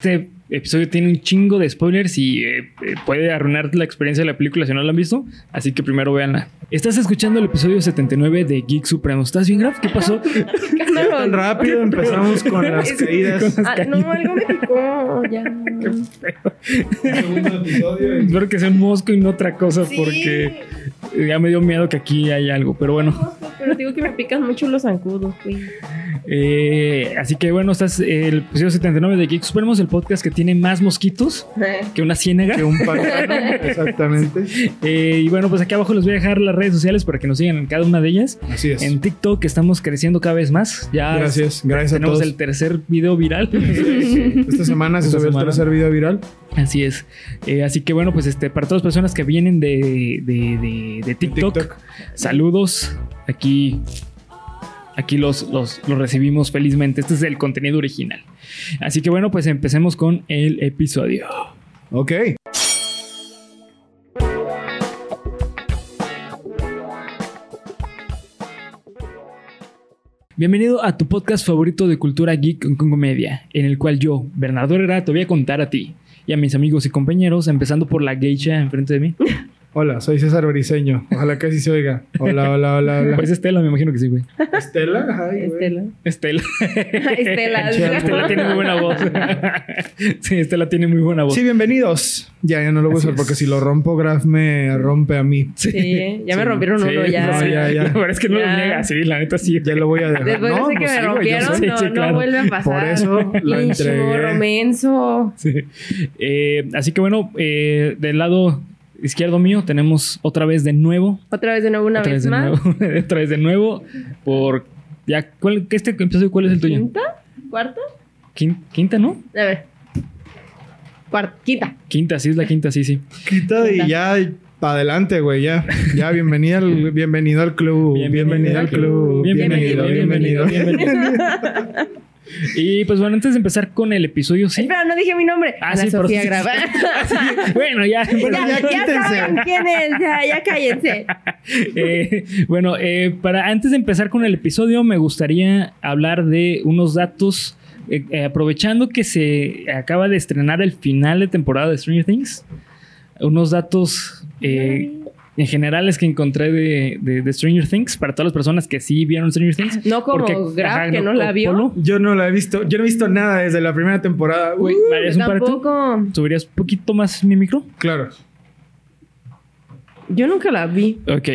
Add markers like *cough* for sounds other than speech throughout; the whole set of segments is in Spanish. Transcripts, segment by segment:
Este episodio tiene un chingo de spoilers y eh, eh, puede arruinar la experiencia de la película si no la han visto. Así que primero véanla. Estás escuchando el episodio 79 de Geek Supremo. ¿Estás bien, Graf? ¿Qué pasó? *laughs* Tan rápido empezamos con *laughs* las caídas. Ah, no, algo me picó. Ya. Segundo episodio. y- Espero que sea un mosco y no otra cosa Sí. porque ya me dio miedo que aquí hay algo. Pero bueno, Pero digo que me pican mucho los zancudos, güey. Eh, así que bueno, estás eh, el episodio 79 de Geek Supremos, el podcast que tiene más mosquitos que una ciénaga. Que un pantano, *laughs* exactamente. Eh, y bueno, pues aquí abajo les voy a dejar las redes sociales para que nos sigan en cada una de ellas. Así es. En TikTok estamos creciendo cada vez más. Ya Gracias, gracias a tenemos todos. el tercer video viral. *laughs* Esta semana se Esta subió el semana. tercer video viral. Así es. Eh, así que bueno, pues este, para todas las personas que vienen de, de, de- de TikTok, TikTok. saludos. Aquí, aquí los, los, los recibimos felizmente. Este es el contenido original. Así que bueno, pues empecemos con el episodio. Ok. Bienvenido a tu podcast favorito de cultura geek con comedia, en el cual yo, Bernardo Herrera, te voy a contar a ti y a mis amigos y compañeros, empezando por la geisha enfrente de mí. *laughs* Hola, soy César Briseño. Ojalá que así se oiga. Hola, hola, hola, hola. Pues Estela, me imagino que sí, güey. Estela. Ay, güey. Estela. Estela. *laughs* Estela. *laughs* Estela tiene muy buena voz. *laughs* sí, Estela tiene muy buena voz. Sí, bienvenidos. Ya, ya no lo voy a usar porque si lo rompo, Graf me rompe a mí. Sí, ya me Sí, rompieron Sí, uno ya. no, ya, ya. La verdad es que no Ya. lo niega, sí, la neta sí. Ya lo voy a dejar. Después No, de ese que pues me rompieron, no, sí, no claro. vuelve a pasar. Por eso Pinche entregué. menso. Sí. Eh, así que bueno, eh, del lado izquierdo mío tenemos otra vez de nuevo. Otra vez de nuevo, una otra vez vez de más. nuevo. *laughs* otra vez de nuevo. Por. Ya, ¿cuál, qué este episodio cuál es el tuyo? ¿Quinta? ¿Cuarta? Quin- Quinta, ¿no? A ver. Cuarta. Quinta. Quinta, sí, es la quinta, sí, sí. Quita y ya para adelante, güey. Ya, ya, *laughs* bienvenida al, bienvenido al club. Bienvenido, al club. Bienvenido, Bienvenido, bienvenido, bienvenido. *laughs* Y pues bueno, antes de empezar con el episodio, sí. Espera, no dije mi nombre. Ah, Ana sí, por Sofía eso- Grava. *laughs* bueno, *laughs* ya. Bueno, ya, ya ya saben quién es. Ya, ya cállense. *laughs* Eh, bueno, eh, para antes de empezar con el episodio, me gustaría hablar de unos datos. eh, eh, aprovechando que se acaba de estrenar el final de temporada de Stranger Things, unos datos eh, en generales que encontré de, de- de Stranger Things para todas las personas que sí vieron Stranger Things. No como Porque- Graf, ajá, que no la vio. Polo, Yo no la he visto. Yo no he visto nada desde la primera temporada. Güey, Uh. Tampoco. ¿Subirías un poquito más mi micro? claro. Yo nunca la vi. Ok.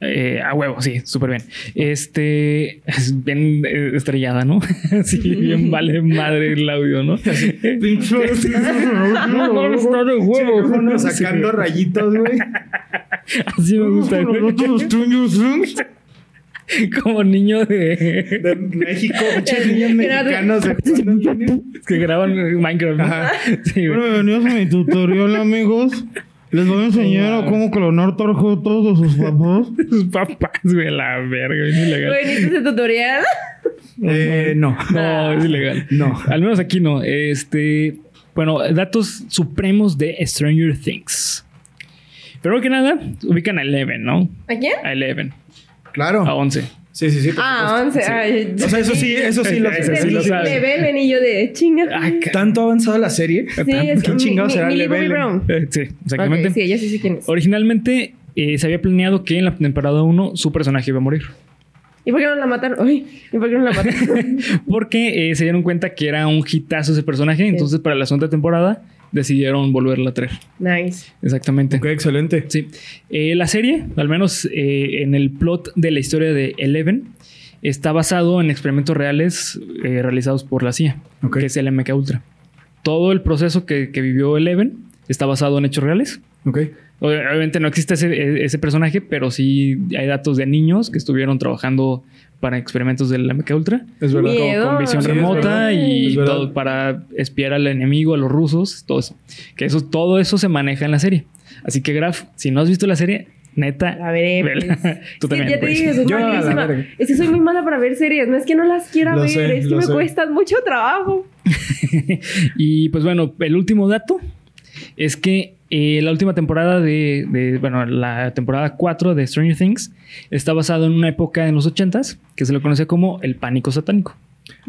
Eh, a huevo, sí, súper bien. Este, es bien eh, estrellada, ¿no? *laughs* sí, bien *laughs* vale madre el audio, ¿no? *laughs* Pinche. no, está de huevo. Sacando rayitos, güey. Así me gusta. Como niño de... De México, pinches niños mexicanos. de- que graban Minecraft. ¿no? Ajá. Sí, güey. bienvenidos a mi tutorial, amigos. Les voy a enseñar a cómo clonar de sus *laughs* papás. Sus papás, güey, la verga, es ilegal. Güey, ¿viste ese tutorial? Eh, no. No, es ilegal. No. Al menos aquí no. Este, bueno, datos supremos de Stranger Things. Primero que nada, ubican a Eleven, ¿no? ¿A quién? A Eleven, Claro. a 11. Sí, sí, sí. Ah, once. Ay, supuesto. O sea, eso sí, eso sí lo *laughs* sé. sí lo de, sabe. de Belen y yo de chinga. Ah, ¿Tanto ha avanzado la serie? sí, es ¿Quién mi- chingados mi- será Lebelen? Eh, sí, exactamente. Ok, sí, ella sí sé quién es. Originalmente eh, se había planeado que en la temporada 1 su personaje iba a morir. ¿Y por qué no la mataron? Uy, ¿y por qué no la mataron? *laughs* Porque eh, se dieron cuenta que era un hitazo ese personaje. Entonces, para la segunda temporada, decidieron volverla a traer. nice. Exactamente. Ok, excelente. Sí. Eh, la serie, al menos eh, en el plot de la historia de Eleven, está basado en experimentos reales eh, realizados por la CIA, que es el MK Ultra. Todo el proceso que, que vivió Eleven está basado en hechos reales. Ok. Ob- Obviamente no existe ese, ese personaje, pero sí hay datos de niños que estuvieron trabajando para experimentos del MK Ultra. Es verdad. Miedo. Con visión Sí, es remota verdad. y Es verdad. todo para espiar al enemigo, a los rusos, todo eso. Que eso, todo eso se maneja en la serie. Así que, Graf, si no has visto la serie, neta, A ver, pues. *laughs* Tú Sí, también. ya te pues. dije, soy Yo la malísima. Es que soy muy mala para ver series. No es que no las quiera Lo ver, sé, es que me sé. cuestan mucho trabajo. *laughs* y pues bueno, el último dato es que eh, la última temporada de, de- bueno, la temporada 4 de Stranger Things está basado en una época en los 80s que se le conoce como el pánico satánico.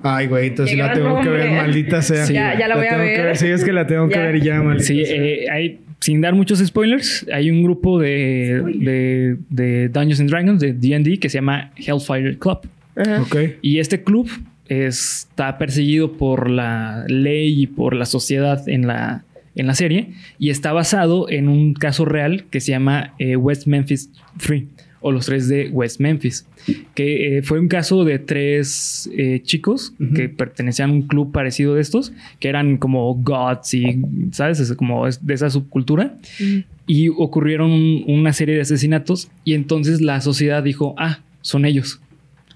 Ay, güey, entonces Qué la tengo que ver, maldita sea. Sí, ya- ya la voy a tengo que ver. Sí, es que la tengo que ver ya, maldita Sí, sea. eh, hay, sin dar muchos spoilers, hay un grupo de, de, de Dungeons and Dragons, de D&D, que se llama Hellfire Club. Ajá. Ok. Y este club está perseguido por la ley y por la sociedad en la, en la serie y está basado en un caso real que se llama eh, West Memphis 3 o los tres de West Memphis, que eh, fue un caso de tres eh, chicos que pertenecían a un club parecido de estos, que eran como gods y, ¿sabes? Es como de esa subcultura Mm. y ocurrieron un- una serie de asesinatos y entonces la sociedad dijo, ah, son ellos.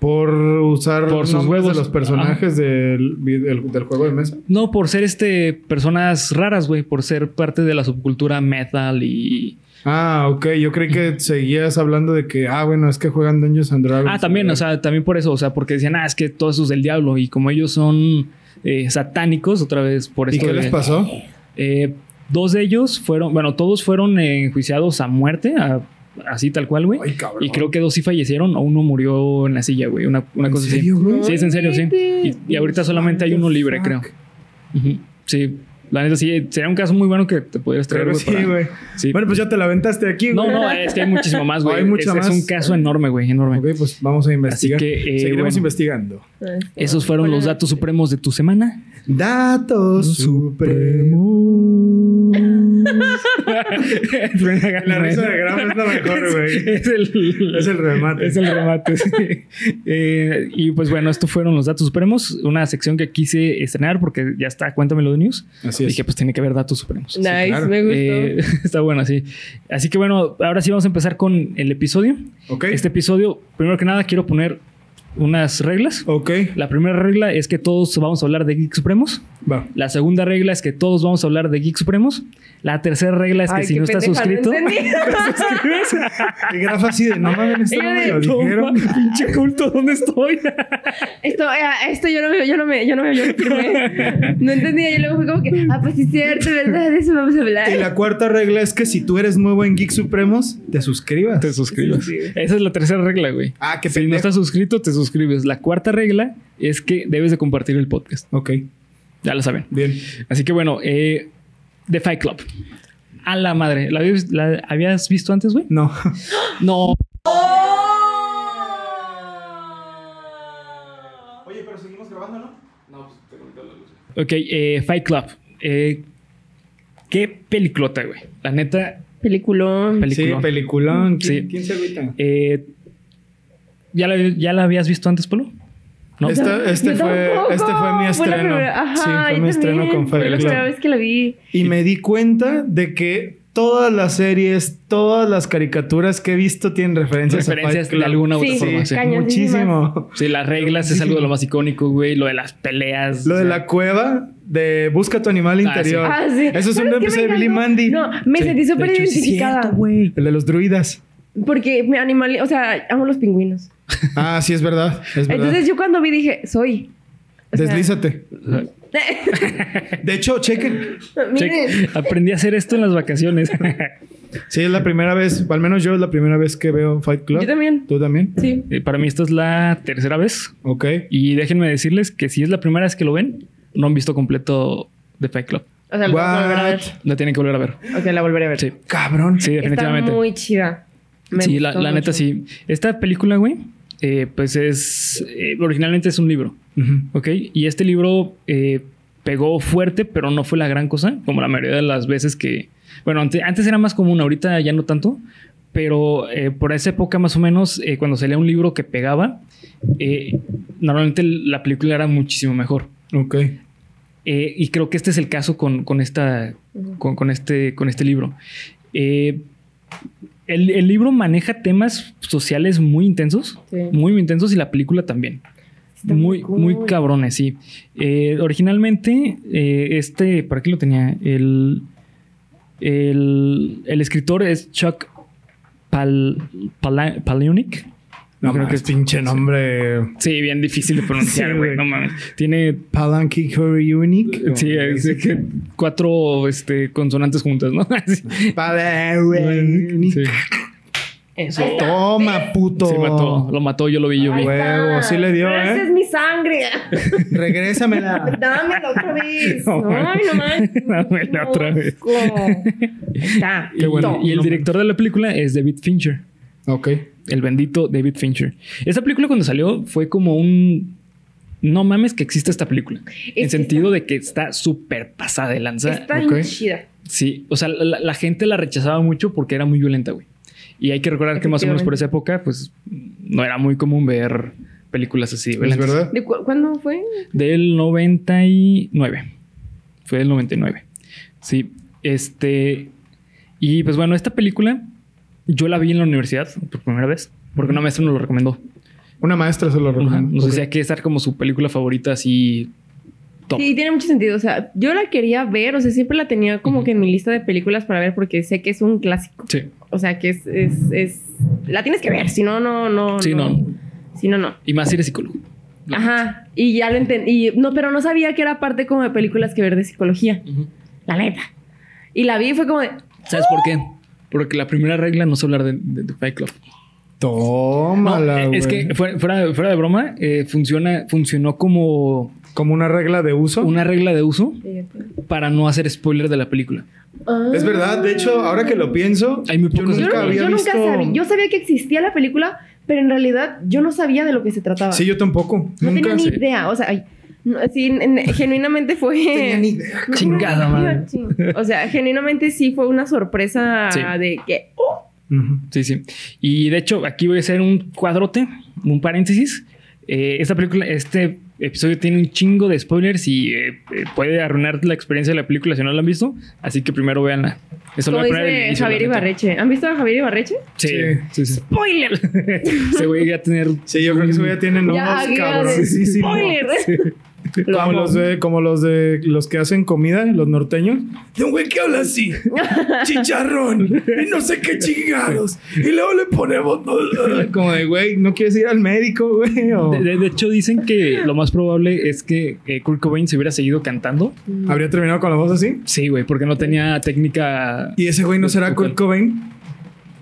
Por usar Por sus huevos. de los personajes del, del, del juego de mesa. No, por ser este personas raras, güey, por ser parte de la subcultura metal y Ah, ok. Yo creí que seguías hablando de que, ah, bueno, es que juegan Dungeons and Dragons. Ah, también, o sea, también por eso, o sea, porque decían, ah, es que todo eso es del diablo y como ellos son eh, satánicos, otra vez por ¿Y esto qué de- les pasó? Eh, dos de ellos fueron, bueno, todos fueron enjuiciados a muerte, a- así tal cual, güey. Ay, cabrón. Y creo que dos sí fallecieron, o uno murió en la silla, güey, una, una ¿En cosa serio, así. güey? Sí, es en serio, sí. Y, y ahorita solamente hay uno libre, Fuck. creo. Sí, la neta sí, sería un caso muy bueno que te pudieras traer, Pero güey. sí, para- güey. Sí. Bueno, pues ya te la aventaste aquí, güey. No, no, es que hay muchísimo más, *laughs* güey. Hay mucho es, es más. un caso enorme, güey, enorme. Ok, pues vamos a investigar. Así que, eh, Seguiremos bueno. investigando. Esos fueron los datos supremos de tu semana. Datos supremos. La risa de Graham es la mejor, *laughs* güey. Es el, Es el remate. Es el remate, sí. Eh, y pues bueno, estos fueron los datos supremos. Una sección que quise estrenar porque ya está, cuéntamelo de news. Así es. Dije, pues tiene que haber datos supremos. Nice, claro. me gustó. Eh, *laughs* está bueno, sí. Así que bueno, ahora sí vamos a empezar con el episodio. Ok. Este episodio, primero que nada, quiero poner unas reglas. Ok. La primera regla es que todos vamos a hablar de Geek Supremos. Va. La segunda regla es que todos vamos a hablar de Geek Supremos. La tercera regla es que Ay, si no estás no suscrito, entendí. *laughs* te suscribes. Y así de, no mames, no me lo No, dijeron. ma, pinche culto, ¿dónde estoy? *laughs* Esto, eh, esto yo no me, yo no me, yo no me, yo no firmé. No entendía. Y luego fue como que, ah, pues sí es cierto, ¿verdad? De eso vamos a hablar. Y la cuarta regla es que si tú eres nuevo en Geek Supremos, te suscribas. Te sí. Esa es la tercera regla, güey. Ah, qué Si no estás suscrito, te suscribes. La cuarta regla es que debes de compartir el podcast. Ok, Ya lo saben. bien. Así que bueno, eh, The Fight Club. A la madre. ¿La habías, la habías visto antes, güey? No. *gasps* No. Oye, pero seguimos grabando, ¿no? No, pues te conecto la luz. Ok, eh, Fight Club. Eh, qué peliculota, güey. La neta, Peliculón. película. Sí, peliculón. ¿Quién, Sí. ¿quién se agüita? Eh, ¿ya, la, ¿Ya la habías visto antes, Polo? ¿No? Esta- este, fue, este fue mi estreno. Ajá, sí, fue mi estreno con Fue la primera vez que la vi. Y me di cuenta de que todas las series, todas las caricaturas que he visto tienen referencias, Referencias a Fight de alguna u otra Sí, forma. sí. Muchísimo. Sí, las reglas es algo de lo más icónico, güey. Lo de las peleas. Lo o de sea, la cueva de Busca tu animal Ah, interior. Ah, sí. Eso es un ¿Sabes qué episodio de Billy? Mandy. No, me Sí, sentí súper identificada. cierto, güey. El de los druidas. porque me animal, o sea, amo los pingüinos. Ah, sí, es verdad. Es verdad. Entonces yo cuando vi dije, soy. O sea, Deslízate. *laughs* De hecho, chequen. Miren. Aprendí a hacer esto en las vacaciones. Sí, es la primera vez, al menos yo es la primera vez que veo Fight Club. Yo también. ¿Tú también? Sí. Eh, Para mí esta es la tercera vez. Ok. Y déjenme decirles que si es la primera vez que lo ven, no han visto completo The Fight Club. O sea, que volver a ver. La tienen que volver a ver. Ok, la volveré a ver. Sí, Cabrón. sí, definitivamente. Está muy chida. Me sí, la, la neta sí. Esta película, güey, eh, pues es... eh, originalmente es un libro. ¿ok? Y este libro eh, pegó fuerte, pero no fue la gran cosa, como la mayoría de las veces que... Bueno, ante- antes era más común, ahorita ya no tanto, pero por esa época más o menos, cuando salía un libro que pegaba, normalmente la película era muchísimo mejor. Ok. Y creo que este es el caso con, con esta, con, con este, con este libro. El, el libro maneja temas sociales muy intensos, Sí. muy, muy intensos, y la película también. Está muy, muy cabrones, sí. Eh, originalmente, eh, este, ¿para qué lo tenía? El, el, el escritor es Chuck Pal, Palahniuk. No, creo creo que es pinche nombre. Sí, bien difícil de pronunciar, güey. no mames. Tiene Palanque Curry Unique. Sí, es de que cuatro este, consonantes juntas, ¿no? *laughs* Así. Palanque Sí. Eso. Toma, puto. Sí, mató. Lo mató, yo lo vi, yo vi. Huevo, sí le dio, Pero ¿eh? Esa es mi sangre. *laughs* Regrésamela. Dámela otra vez. No, Ay, no manches. *laughs* Dámela otra vez. Está. Qué bueno. Y el director de la película es David Fincher. ok. El bendito David Fincher. Esta película cuando salió fue como un... No mames que existe esta película. en sentido de que está súper pasada de lanza. Está ok. bien chida. Sí, o sea, la, la gente la rechazaba mucho porque era muy violenta, güey. Y hay que recordar que más o menos por esa época, pues no era muy común ver películas así. ¿Es verdad? ¿De cu- ¿Cuándo fue? Del 99. Fue del 99. Sí. Este. Y pues bueno, esta película yo la vi en la universidad por primera vez. Porque una maestra nos lo recomendó. Una maestra se lo Ajá. recomiendo. Nos Ok. decía que esa era como su película favorita así. Top. Sí, tiene mucho sentido. O sea, yo la quería ver, o sea, siempre la tenía como que en mi lista de películas para ver porque sé que es un clásico. Sí. O sea, que es, es, es... La tienes que ver, si no, no, no. Sí, no. Si no, no. Y más si eres psicólogo. Ajá. Y ya lo entendí. No, pero no sabía que era parte como de películas que ver de psicología. La neta. Y la vi y fue como de... ¿Sabes por qué? Porque la primera regla no es hablar de, de- de Fight Club. Tómala, No, es que fuera, fuera, de broma, eh, funciona, funcionó como Como una regla de uso. una regla de uso para no hacer spoiler de la película. Ah. Es verdad, de hecho, ahora que lo pienso, Hay muy yo pocos Yo, nunca había yo nunca visto. sabía. Yo sabía que existía la película, pero en realidad yo no sabía de lo que se trataba. Sí, yo tampoco. no nunca. tenía ni idea. O sea, ay, no, sí, en- genuinamente fue. *laughs* tenía ni idea. *laughs* Chingada madre. O sea, genuinamente sí fue una sorpresa Sí. de que. oh. Sí, sí. Y de hecho, aquí voy a hacer un cuadrote, un paréntesis. Eh, esta película, este episodio tiene un chingo de spoilers y eh, eh, puede arruinar la experiencia de la película si no la han visto. Así que primero véanla. Eso lo voy a poner dice inicio, Javier. Ibarreche. ¿Han visto a Javier Ibarreche? Sí, sí, sí. ¡Spoiler! *laughs* Se voy a tener. Sí, yo creo que eso ya tiene nombres Ya, ya, cabroncísimos. ¡Spoiler! Lo Como amo. los, de, como los de los que hacen comida, los norteños. De un güey que habla así. *laughs* Chicharrón. Y no sé qué chingados. Y luego le ponemos. *laughs* Como de, güey, ¿no quieres ir al médico, güey? O- De, de- de hecho, dicen que lo más probable es que eh, Kurt Cobain se hubiera seguido cantando. ¿Habría terminado con la voz así? Sí, güey, porque no tenía técnica. ¿Y ese güey no será Kurt Cobain?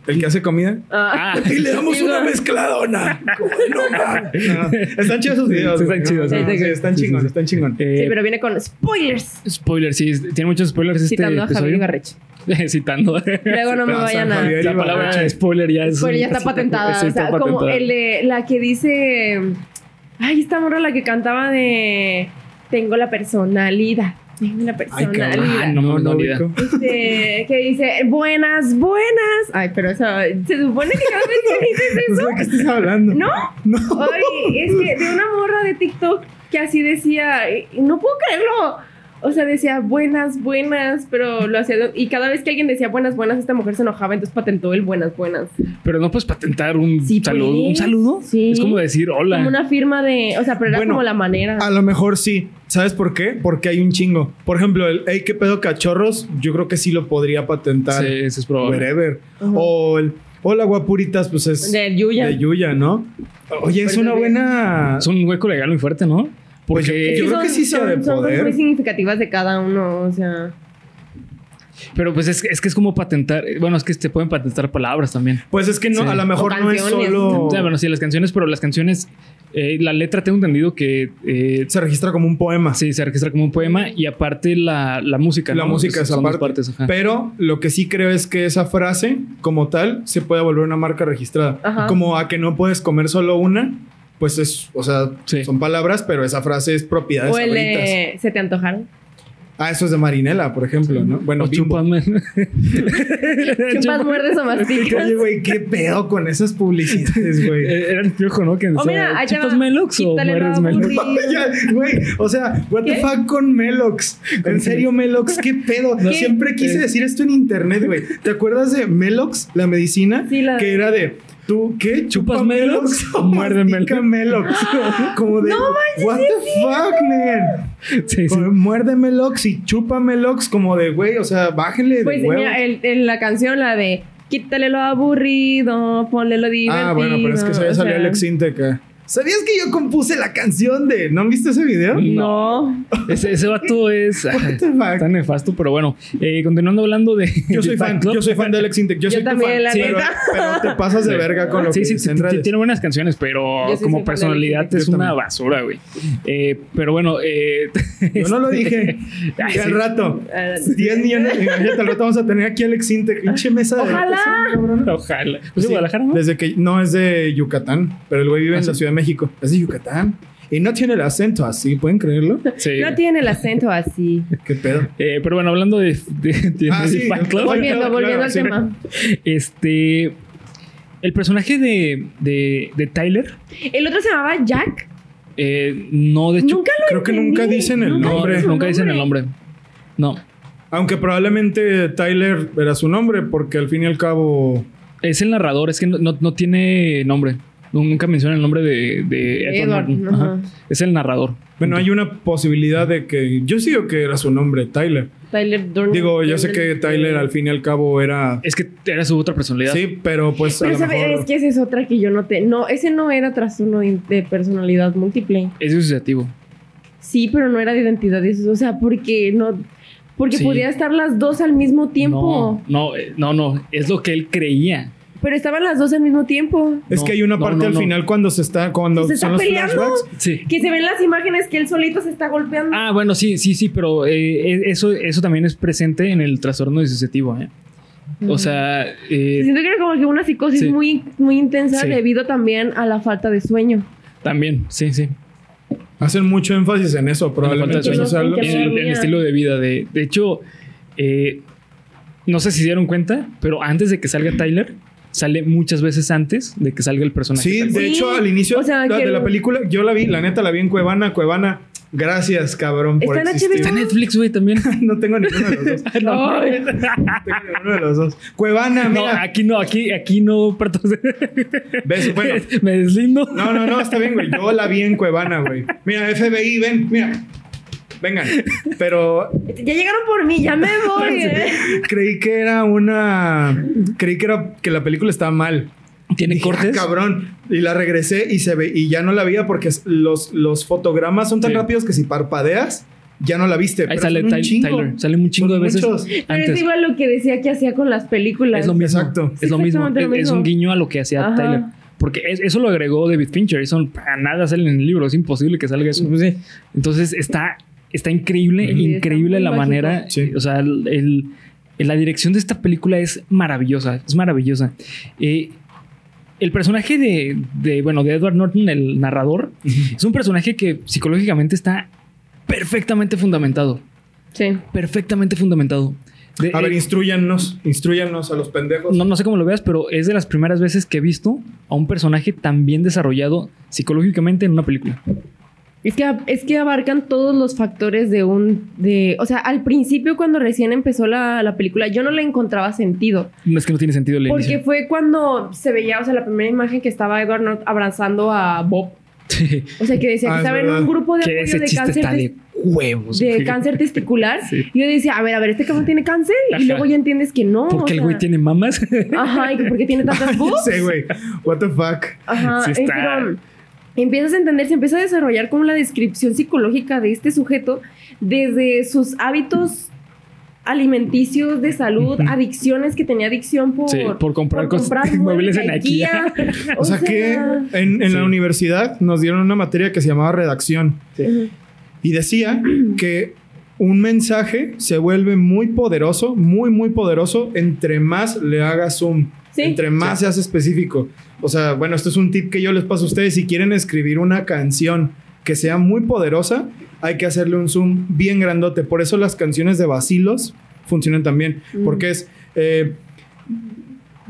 ¿El que hace comida? Ah. Ah, Y le damos una mezcladona. No. No, Están chidos sus videos. Sí, están chidos, No, sí. sí, están Sí, chingón, sí, están eh, Sí, pero viene con spoilers. Spoiler, sí, tiene muchos spoilers este Citando a Javier episodio. Ibarreche. *laughs* Citando. Luego no me vayan a. Javier La palabra spoiler ya es. Pero ya está patentada. Sí, o sea, como el de la que dice. Ay, esta morra la que cantaba de. Tengo la personalidad. Ay, personalidad. cabrón. Ah, no, no. Este, que dice, buenas, buenas. Ay, pero eso, se supone que cada vez que *laughs* dices No sé eso. de qué estás hablando. ¿No? No. Ay, es que de una morra de TikTok que así decía, no puedo creerlo. O sea, decía buenas, buenas, pero lo hacía. Y cada vez que alguien decía buenas, buenas, esta mujer se enojaba, entonces patentó el buenas, buenas. Pero no puedes patentar un Sí, saludo. pues. ¿Un saludo? Sí. Es como decir hola. Como una firma de. O sea, pero era Bueno, como la manera. A lo mejor sí. ¿Sabes por qué? Porque hay un chingo. Por ejemplo, el hey, qué pedo cachorros, yo creo que sí lo podría patentar. Sí, eso es probable. Wherever. Ajá. O el hola guapuritas, pues es De Yuya. de Yuya, ¿no? Oye, es una buena. Es un hueco legal muy fuerte, ¿no? Pues yo- Porque. yo creo que sí sea de son cosas poder. muy significativas de cada uno, o sea. Pero pues es, es que es como patentar. Bueno, es que te pueden patentar palabras también. Pues es que no, Sí. a lo mejor no es solo. O sea, bueno, sí, las canciones, pero las canciones. eh, la letra tengo entendido que. eh, Se registra como un poema. sí, se registra como un poema y aparte la, la música. La ¿no? música es Son aparte. partes, ajá. Pero lo que sí creo es que esa frase, como tal, se puede volver una marca registrada. Ajá. Como a que no puedes comer solo una, pues es, o sea, Sí. son palabras, pero esa frase es propiedad de de. ¿Se te antojaron? Ah, eso es de Marinela, por ejemplo, ¿no? Bueno, chúpame. Chupas, *laughs* muerdes o masticas. Oye, güey, qué pedo con esas publicidades, güey. Era el piojo, ¿no? Que O decía, mira, ¿chupas. Melox o Melox? *laughs* Güey, o sea, what the ¿Qué? fuck con Melox. En serio, Melox, qué pedo. ¿Qué? Siempre quise decir esto en internet, güey. ¿Te acuerdas de Melox, la medicina? Sí, la- Que era de. ¿Tú qué? ¿Chupas ¿Chupa Melox *laughs* muerde Melox? *laughs* Como de. What the fuck, man. Sí, sí. Muerde Melox y chupa Melox, como de, güey, o sea, bájenle Pues de huevo. mira, el- en la canción, la de Quítale lo aburrido, ponle lo divertido. Ah, bueno, pero es que se había o salido sea, Alex Sintek. ¿Sabías que yo compuse la canción de... ¿No han visto ese video? No. Ese, ese vato es *laughs* fuck? está nefasto, pero bueno, eh, continuando hablando de. Yo soy de fan, Club. yo soy fan de Alex Intec. Yo, Yo soy tu también, fan. la Sí, pero, neta. pero te pasas de verga con lo Sí, que sí, dice sí, en t- redes. tiene buenas canciones, pero como personalidad es una basura, güey. Eh, pero bueno, eh, *laughs* Yo no lo dije. Ay, Y al rato. Ah, 10 millones. Imagínate, al rato vamos a tener aquí a Alex Intec. Pinche mesa de Ojalá. Ojalá. Pues de Guadalajara, ¿no? Desde que no es de Yucatán, pero el güey vive ¿Ah, en la sí? Ciudad de México. Es de Yucatán. Y no tiene el acento así, ¿pueden creerlo? Sí. No tiene el acento así. *laughs* ¿Qué pedo? Eh, pero bueno, hablando de, de, de- Ah, de sí, Fan Club, Fan Volviendo, volviendo claro, al sí. tema. este. El personaje de, de, de Tyler, El otro se llamaba Jack. eh, no, de hecho. Nunca lo creo que nunca dicen el Nunca nombre. nunca dicen el nombre. No. Aunque probablemente Tyler era su nombre, porque al fin y al cabo. Es el narrador, es que no, no, no tiene nombre. Nunca menciona el nombre de, de Edward, Edward, Norton. ajá. Ajá. Es el narrador. Bueno, hay una posibilidad de que. Yo sí digo que era su nombre, Tyler. Tyler Durden. Digo, yo sé que Tyler al fin y al cabo era. Es que era su otra personalidad. Sí, pero pues a Pero mejor. es que esa es otra que yo noté. No, ese no era trastorno de de personalidad múltiple. Es disociativo. Sí, pero no era de identidad. O sea, porque no. Porque Sí. podía estar las dos al mismo tiempo. No, no, eh, no, no. Es lo que él creía. Pero estaban las dos al mismo tiempo. Es No, que hay una no, parte no, al no. final cuando se está. Cuando Se está son peleando. Sí. Que se ven las imágenes que él solito se está golpeando. Ah, bueno, sí, sí, sí, pero eh, eh, eso, eso también es presente en el trastorno disociativo. ¿eh? O sea, eh, Siento que era como que una psicosis Sí. muy, muy intensa Sí. debido también a la falta de sueño. también, sí, sí. Hacen mucho énfasis en eso, probablemente. En el, el dormía. estilo de vida. De, de hecho, eh, no sé si se dieron cuenta, pero antes de que salga Tyler, sale muchas veces antes de que salga el personaje. Sí, de hecho, al inicio o sea, la- que de la el- película, yo la vi, la neta la vi en Cuevana, Cuevana. Gracias, cabrón, por Está en existir. Está en Netflix, güey, también. *laughs* No tengo ninguno de los dos. *laughs* no. No tengo ninguno de los dos. Cuevana, no, mira. aquí no, aquí, aquí no. perdón. *laughs* ¿Ves? Bueno, Me deslindo. no, no, no, está bien, güey. Yo la vi en Cuevana, güey. Mira, FBI, ven, mira. Vengan. Pero Ya llegaron por mí, ya me voy. ¿eh? creí que era una. Creí que era que la película estaba mal. Tiene Dije, cortes. "Ah, cabrón. Y la regresé y se ve y ya no la veía porque los, los fotogramas son tan Sí. rápidos que si parpadeas, ya no la viste. Ahí pero sale un. Tyler. Sale un chingo de veces muchos. Pero es igual lo que decía que hacía con las películas. Es lo mismo. Exacto. Es lo mismo. Lo Es, es un guiño a lo que hacía Ajá. Tyler. Porque es- eso lo agregó David Fincher. Eso para nada sale en el libro. Es imposible que salga eso. Entonces está, está increíble, Sí, increíble la mágico. manera. Sí. O sea, el, el- la dirección de esta película es maravillosa. Es maravillosa. Eh, el personaje de, de, bueno, de Edward Norton, el narrador, es un personaje que psicológicamente está perfectamente fundamentado. Sí. Perfectamente fundamentado. De- A ver, eh, instruyanos, instruyanos a los pendejos. no, no sé cómo lo veas, pero es de las primeras veces que he visto a un personaje tan bien desarrollado psicológicamente en una película. Es que, es que abarcan todos los factores de un... De, o sea, al principio cuando recién empezó la, la película, yo no le encontraba sentido. No es que no tiene sentido el Porque inicio. fue cuando se veía, o sea, la primera imagen que estaba Edward Norton abrazando a Bob. O sea, que decía Ah, que es estaba en un grupo de que apoyo ese de chiste cáncer, de huevos. de cáncer testicular. Sí. Y yo decía, a ver, a ver, este cabrón tiene cáncer. Ajá. Y luego ya entiendes que no. Porque o el sea, güey tiene mamas. Ajá, y que por qué tiene *laughs* tantas boobs. Sí, güey. What the fuck. Ajá, Sí eh, está- pero empiezas a entender, se empieza a desarrollar como la descripción psicológica de este sujeto desde sus hábitos alimenticios de salud, adicciones que tenía adicción por, Sí, por comprar cosas- *laughs* muebles en IKEA. *laughs* O, sea, que en, en la universidad nos dieron una materia que se llamaba redacción. Y decía que un mensaje se vuelve muy poderoso, muy, muy poderoso, entre más le hagas zoom. Sí. Entre más se hace específico. O sea, bueno, esto es un tip que yo les paso a ustedes. Si quieren escribir una canción que sea muy poderosa, hay que hacerle un zoom bien grandote. Por eso las canciones de vacilos funcionan también. Mm. Porque es. eh,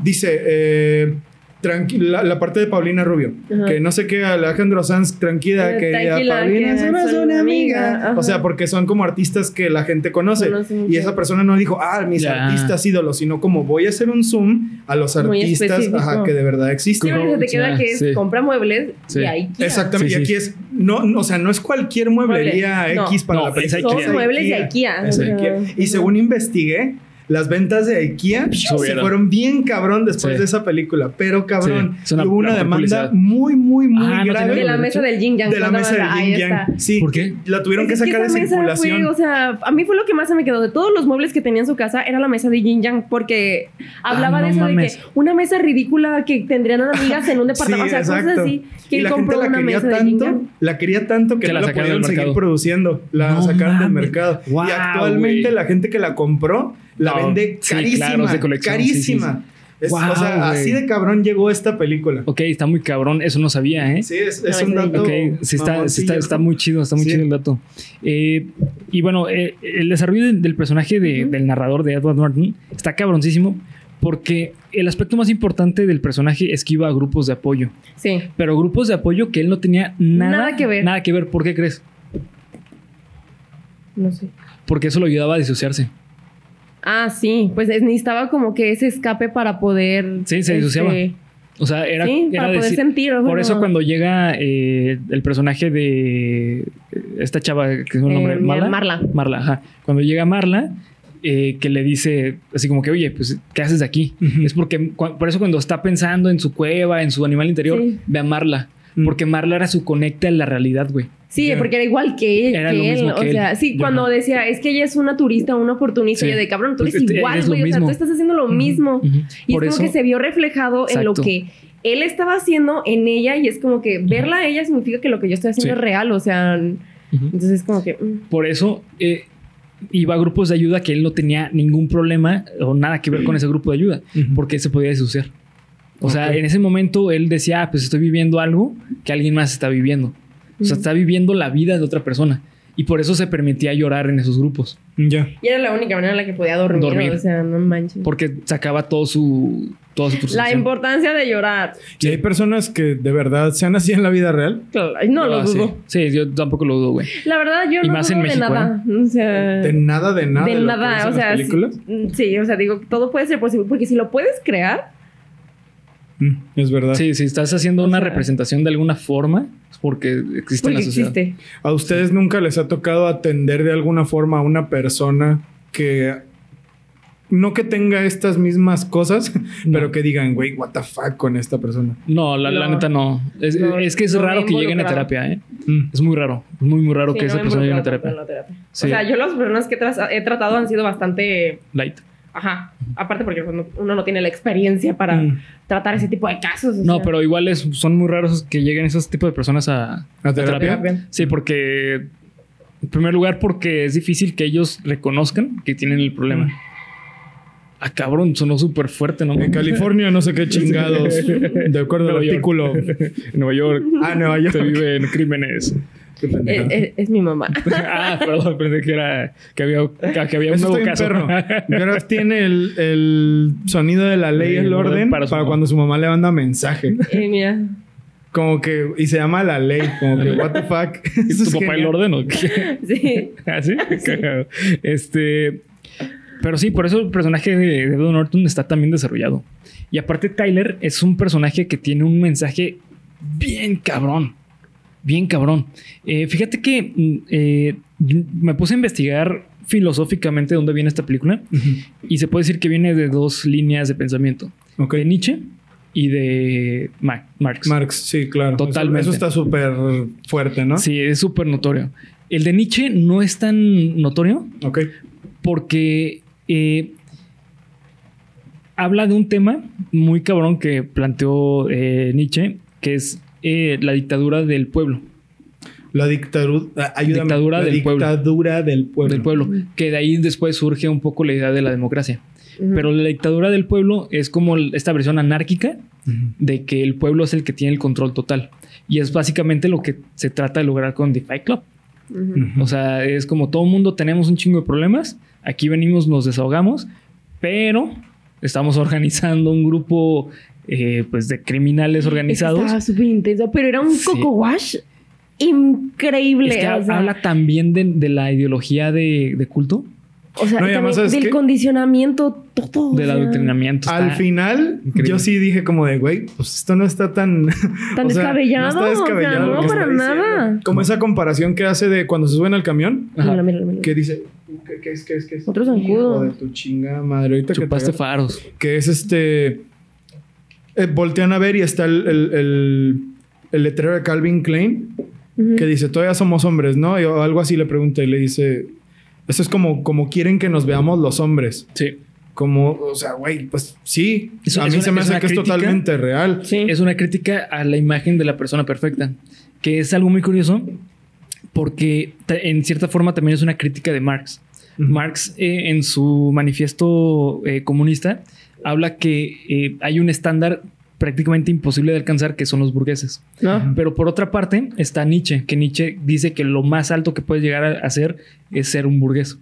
dice. eh, la, la parte de Paulina Rubio. Ajá. Que no sé qué, Alejandro Sanz, tranquila, Eh, que Paulina que es una, amiga. amiga. O sea, porque son como artistas que la gente conoce. Conoce y esa persona no dijo, ah, mis Ya. artistas ídolos, sino como voy a hacer un zoom a los Muy artistas ajá, que de verdad Sí, existen. se te queda Ya, que es sí. compra muebles Sí. y ahí Exactamente. Sí, y sí. aquí es, no, no, o sea, no es cualquier mueblería Mueble, no. X para No, la. IKEA. Son muebles de IKEA. IKEA. Y según investigué, las ventas de IKEA se Subieron. fueron bien cabrón después Sí. de esa película. Pero cabrón, Sí, una- hubo una demanda publicidad. muy, muy, muy Ah, grave. De la mesa del yin yang. de la mesa del Yin. Yang. Sí. ¿Por qué? La tuvieron que Es que sacar de esa mesa circulación. Fue, o sea, a mí fue lo que más se me quedó de todos los muebles que tenía en su casa era la mesa de Yin Yang porque hablaba Ah, no de eso mames. de que una mesa ridícula que tendrían amigas en un departamento, Sí, o sea, cosas así. Que y gente compró la una quería mesa de tanto, Yang. la quería tanto que, Que no la pudieron seguir mercado. produciendo. La No sacaron del mercado. Wow, y actualmente la gente que la compró la No, vende sí, carísima. claro, es de colección, sí, sí, carísima. Es- Wow, o sea, así de cabrón llegó esta película. Ok, está muy cabrón. Eso no sabía, ¿eh? Sí, es, es un dato. Ok, sí está, sí está, está muy chido, está muy Sí. chido el dato. Eh, y bueno, eh, el desarrollo del, del personaje de- del narrador de Edward Norton está cabroncísimo porque el aspecto más importante del personaje es que iba a grupos de apoyo. Sí. Pero grupos de apoyo que él no tenía nada, Nada que ver. Nada que ver. ¿Por qué crees? No sé. Porque eso lo ayudaba a disociarse. Ah, sí, pues es- necesitaba como que ese escape para poder. Sí, se disociaba. O sea, era, sí, era para poder decir- sentir. Por bueno, eso cuando llega eh, el personaje de esta chava que es un Eh, nombre Marla. Marla. Marla, ajá. Cuando llega Marla, eh, que le dice así como que, oye, pues, ¿qué haces aquí? Es porque, por eso cuando está pensando en su cueva, en su animal interior, Sí. ve a Marla. Mm. Porque Marla era su conecta en la realidad, güey. Sí, Ya. porque era igual que él. Era que él. o que él. sea, sí, Ya. cuando decía, es que ella es una turista, una oportunista, Sí. yo de cabrón, tú eres *laughs* igual, güey. O sea, tú estás haciendo lo mismo. Ujú. Y Por es como eso- que se vio reflejado en lo Exacto. que él estaba haciendo en ella y es como que verla a ella significa que lo que yo estoy haciendo Sí. es real, o sea, entonces es como que... mm. Por eso eh, iba a grupos de ayuda que él no tenía ningún problema o nada que ver con ese grupo de ayuda, Ujú. porque se podía disociar. O sea, Ok. en ese momento él decía, ah, pues estoy viviendo algo que alguien más está viviendo. O sea, está viviendo la vida de otra persona. Y por eso se permitía llorar en esos grupos. Ya. Y era la única manera en la que podía dormir, Dormir. o sea, no manches. Porque sacaba todo su... Toda su La importancia de llorar. Y hay personas que de verdad sean así en la vida real. Claro, No lo Ah, sí. dudo. Sí, yo tampoco lo dudo, güey. La verdad, yo Y no más dudo en de México, ¿eh? nada. O sea, De nada, de nada. de que nada, o sea, sí, sí, o sea, digo, todo puede ser posible, porque si lo puedes crear, Mm, es verdad. Sí, si estás haciendo O una sea- representación de alguna forma, es porque existe en porque la sociedad. existe. ¿A ustedes nunca les ha tocado atender de alguna forma a una persona que no que tenga estas mismas cosas, *laughs* No. pero que digan, güey, what the fuck con esta persona? No, la, la No. neta no. Es, No, es que es raro que lleguen a terapia, ¿eh? Mm. Es muy raro. Es muy, muy raro Sí, que no esa persona llegue a terapia. en terapia. Sí. O sea, yo las personas que he tra- he tratado han sido bastante, Light. Ajá, aparte porque uno, uno no tiene la experiencia para Mm. tratar ese tipo de casos. No, sea. pero igual es, son muy raros que lleguen esos tipos de personas a, ¿A a terapia. terapia? Sí, porque... En primer lugar, porque es difícil que ellos reconozcan que tienen el problema. Mm. Ah, cabrón, sonó súper fuerte, ¿no? En *laughs* California, no sé qué chingados. *laughs* De acuerdo al York. artículo. En *laughs* Nueva York Ah, Nueva York. se viven crímenes. Qué Eh, pendejo. eh, es, mi mamá. *laughs* ah, perdón, pensé que era que había, que había un Eso nuevo caso. perro. *laughs* Graf tiene el, el sonido de la ley, Sí, el el orden orden, para cuando su mamá le manda mensaje. Eh, mira. Como que, y se llama la ley, como que, what the fuck. *laughs* ¿Y tu es papá el genial. orden o qué? Sí. ¿Ah, sí? Cagado. Este. Pero sí, por eso el personaje de de Edward Norton está también desarrollado. Y aparte, Tyler es un personaje que tiene un mensaje bien cabrón. Bien cabrón. Eh, fíjate que mm, eh, me puse a investigar filosóficamente de dónde viene esta película. Y se puede decir que viene de dos líneas de pensamiento: de Nietzsche y de Ma- Marx. Marx, sí, claro. Eso- Totalmente. Eso, está súper fuerte, ¿no? Sí, es súper notorio. El de Nietzsche no es tan notorio Ok. porque eh, habla de un tema muy cabrón que planteó eh, Nietzsche, que es eh, la dictadura del pueblo. La dictadura, ah, ayúdame. Dictadura la del pueblo. dictadura del pueblo. Del pueblo, que de ahí después surge un poco la idea de la democracia. Pero la dictadura del pueblo es como esta versión anárquica de que el pueblo es el que tiene el control total. Y es básicamente lo que se trata de lograr con The Fight Club. O sea, es como todo mundo tenemos un chingo de problemas. Aquí venimos, nos desahogamos, pero estamos *laughs* organizando un grupo eh, pues de criminales organizados. Estaba súper intenso, pero era un Sí. coco wash increíble. Es que o sea, habla también de, de la ideología de, de culto. O sea, No, además, ¿sabes del qué? condicionamiento, todo. o Del sea, adoctrinamiento. Al final, increíble. yo sí dije como de, güey, pues esto no está tan... *laughs* Tan o sea, descabellado, no está descabellado o sea, lo no, para diciendo. nada. Como esa comparación que hace de cuando se suben al camión, Ajá. Mira, mira, mira. que dice, ¿qué, qué es, qué es, qué es? Otro zancudo. De tu chinga madre, ahorita que te Chupaste faros. que es este. Eh, voltean a ver y está el, el, el- el letrero de Calvin Klein Ujú. que dice: Todavía somos hombres, ¿no? Y algo así le pregunta y le dice: Eso es como, como quieren que nos veamos los hombres. Sí. Como, o sea, güey, pues sí. Es- a es mí una- se me es hace que es crítica. totalmente real. Sí. Es una crítica a la imagen de la persona perfecta, que es algo muy curioso porque en cierta forma también es una crítica de Marx. Ujú. Marx eh, en su manifiesto eh, comunista habla que eh, hay un estándar prácticamente imposible de alcanzar que son los burgueses. ¿No? Pero por otra parte está Nietzsche, que Nietzsche dice que lo más alto que puedes llegar a hacer es ser un burgués.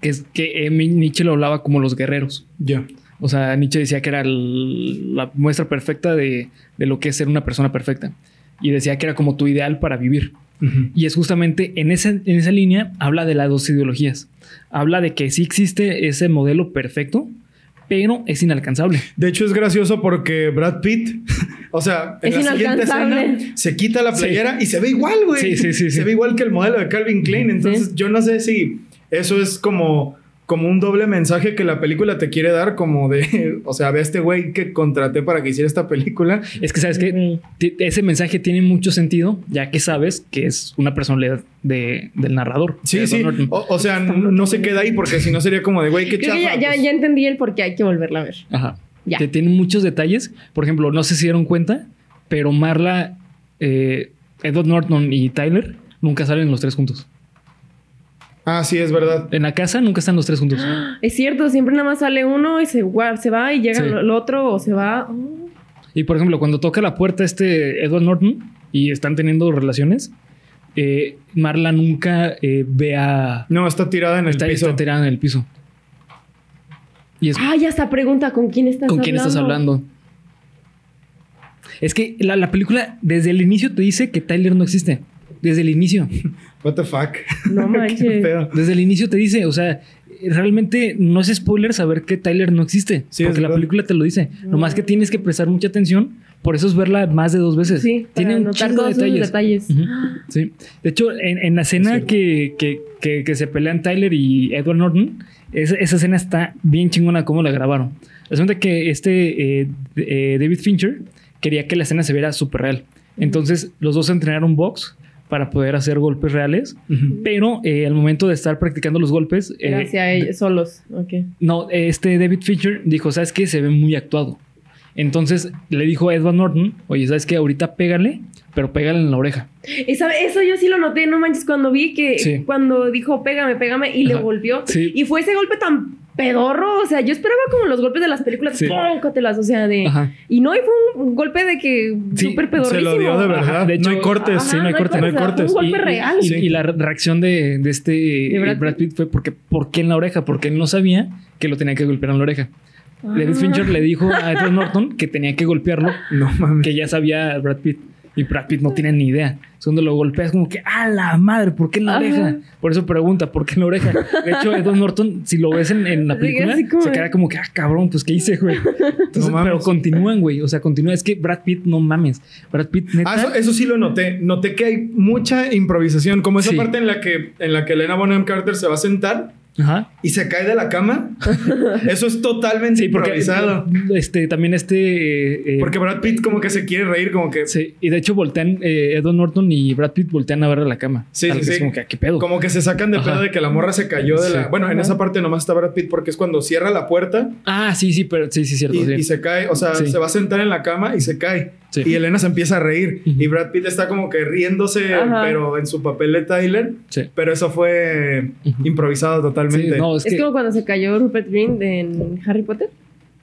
Que es que eh, Nietzsche lo hablaba como los guerreros. Ya. O sea, Nietzsche decía que era el- la muestra perfecta de, de lo que es ser una persona perfecta. Y decía que era como tu ideal para vivir. Ujú. Y es justamente en esa, en esa línea habla de las dos ideologías. Habla de que sí existe ese modelo perfecto, pero es inalcanzable. De hecho, es gracioso porque Brad Pitt, *laughs* o sea, en Es la siguiente inalcanzable. escena se quita la Sí. playera y se ve igual, güey. Sí, sí, sí, Se ve igual que el modelo de Calvin Klein. Entonces, yo no sé si eso es como, como un doble mensaje que la película te quiere dar, como de, *laughs* o sea, ve a este güey que contraté para que hiciera esta película. Es que sabes que ese mensaje tiene mucho sentido, ya que sabes que es una personalidad de, del narrador. Sí, de sí. O, o sea, no, no se queda ahí porque si no sería como de, güey, qué chafa. ya, ya, pues. ya entendí el por qué hay que volverla a ver. Ajá. Ya. Que tiene muchos detalles. Por ejemplo, no sé si dieron cuenta, pero Marla, eh, Edward Norton y Tyler nunca salen los tres juntos. Ah, sí, es verdad. En la casa nunca están los tres juntos. *gasps* Es cierto, siempre nada más sale uno y se, se va y llega Sí. el, otro o se va. Oh. Y por ejemplo, cuando toca la puerta este Edward Norton y están teniendo relaciones, eh, Marla nunca eh, ve a... No, está tirada en el Está, piso. está tirada en el piso. Y es Ah, ya hasta pregunta con quién estás con hablando. quién estás hablando. Es que la, la película desde el inicio te dice que Tyler no existe. Desde el inicio. *laughs* What the fuck. No *laughs* manches. Desde el inicio te dice, o sea, realmente no es spoiler saber que Tyler no existe. Sí, porque la verdad. película te lo dice. Nomás que tienes que prestar mucha atención. Por eso es verla más de dos veces. Sí, Tiene un chingo de detalles. detalles. Ujú. Sí. De hecho, en, en la escena que, que, que, que se pelean Tyler y Edward Norton, esa, esa escena está bien chingona cómo la grabaron. Resulta que este eh, eh, David Fincher quería que la escena se viera súper real. Entonces, los dos entrenaron box para poder hacer golpes reales, Ujú. pero eh, al momento de estar practicando los golpes, eh, Era hacia ellos solos. Ok. no, este David Fincher dijo, ¿sabes qué? Se ve muy actuado. Entonces le dijo a Edward Norton, oye, ¿sabes qué? Ahorita pégale, pero pégale en la oreja. Esa- eso yo sí lo noté, no manches, cuando vi que Sí. cuando dijo pégame, pégame y le Ajá. volvió. Sí. Y fue ese golpe tan pedorro, o sea, yo esperaba como los golpes de las películas, Sí. póncatelas, o sea, de... Ajá. Y no, y fue un golpe de que Sí, súper Se pedorrísimo. lo dio de verdad. Ajá, de no hay hecho- cortes. Ajá, sí, no hay cortes. no hay cortes. fue un golpe Y- real. Y, Sí. y la re- reacción de, de este ¿De Brad Brad, Pitt fue porque, ¿por qué en la oreja? Porque él no sabía que lo tenía que golpear en la oreja. David Ah. Fincher le dijo a Edward Norton que tenía que golpearlo, *laughs* No mames. que ya sabía Brad Pitt. Y Brad Pitt no tiene ni idea. Es Cuando lo golpeas, como que, ¡a la madre! ¿Por qué en la Ajá. oreja? Por eso pregunta, ¿por qué en la oreja? De hecho, Edward Norton, si lo ves en, en la película, como se queda como que, ¡ah, cabrón! Pues, ¿qué hice, güey? Entonces, No mames. pero continúan, güey. O sea, continúa. Es que Brad Pitt, no mames. Brad Pitt, neta. Ah, eso, eso sí lo noté. Noté que hay mucha improvisación. Como esa Sí. parte en la que, en la que Elena Bonham Carter se va a sentar Ajá. y se cae de la cama. *laughs* eso es totalmente Sí, porque improvisado. este, también este. eh, Porque Brad Pitt como que se quiere reír, como que... Sí, y de hecho voltean, eh, Edward Norton y Brad Pitt voltean a ver a la cama. Sí, sí, sí. Como que, ¿qué pedo? Como que se sacan de Ajá. pedo de que la morra se cayó de Sí. la... Bueno, en esa parte nomás está Brad Pitt porque es cuando cierra la puerta Ah, sí, sí, pero sí, sí, cierto. y, sí. y se cae. O sea, Sí. se va a sentar en la cama y se cae. Sí. Y Elena se empieza a reír. Y Brad Pitt está como que riéndose, Ajá. pero en su papel de Tyler. Sí. Pero eso fue improvisado Sí, totalmente. no, es, Es que. como cuando se cayó Rupert Green en Harry Potter.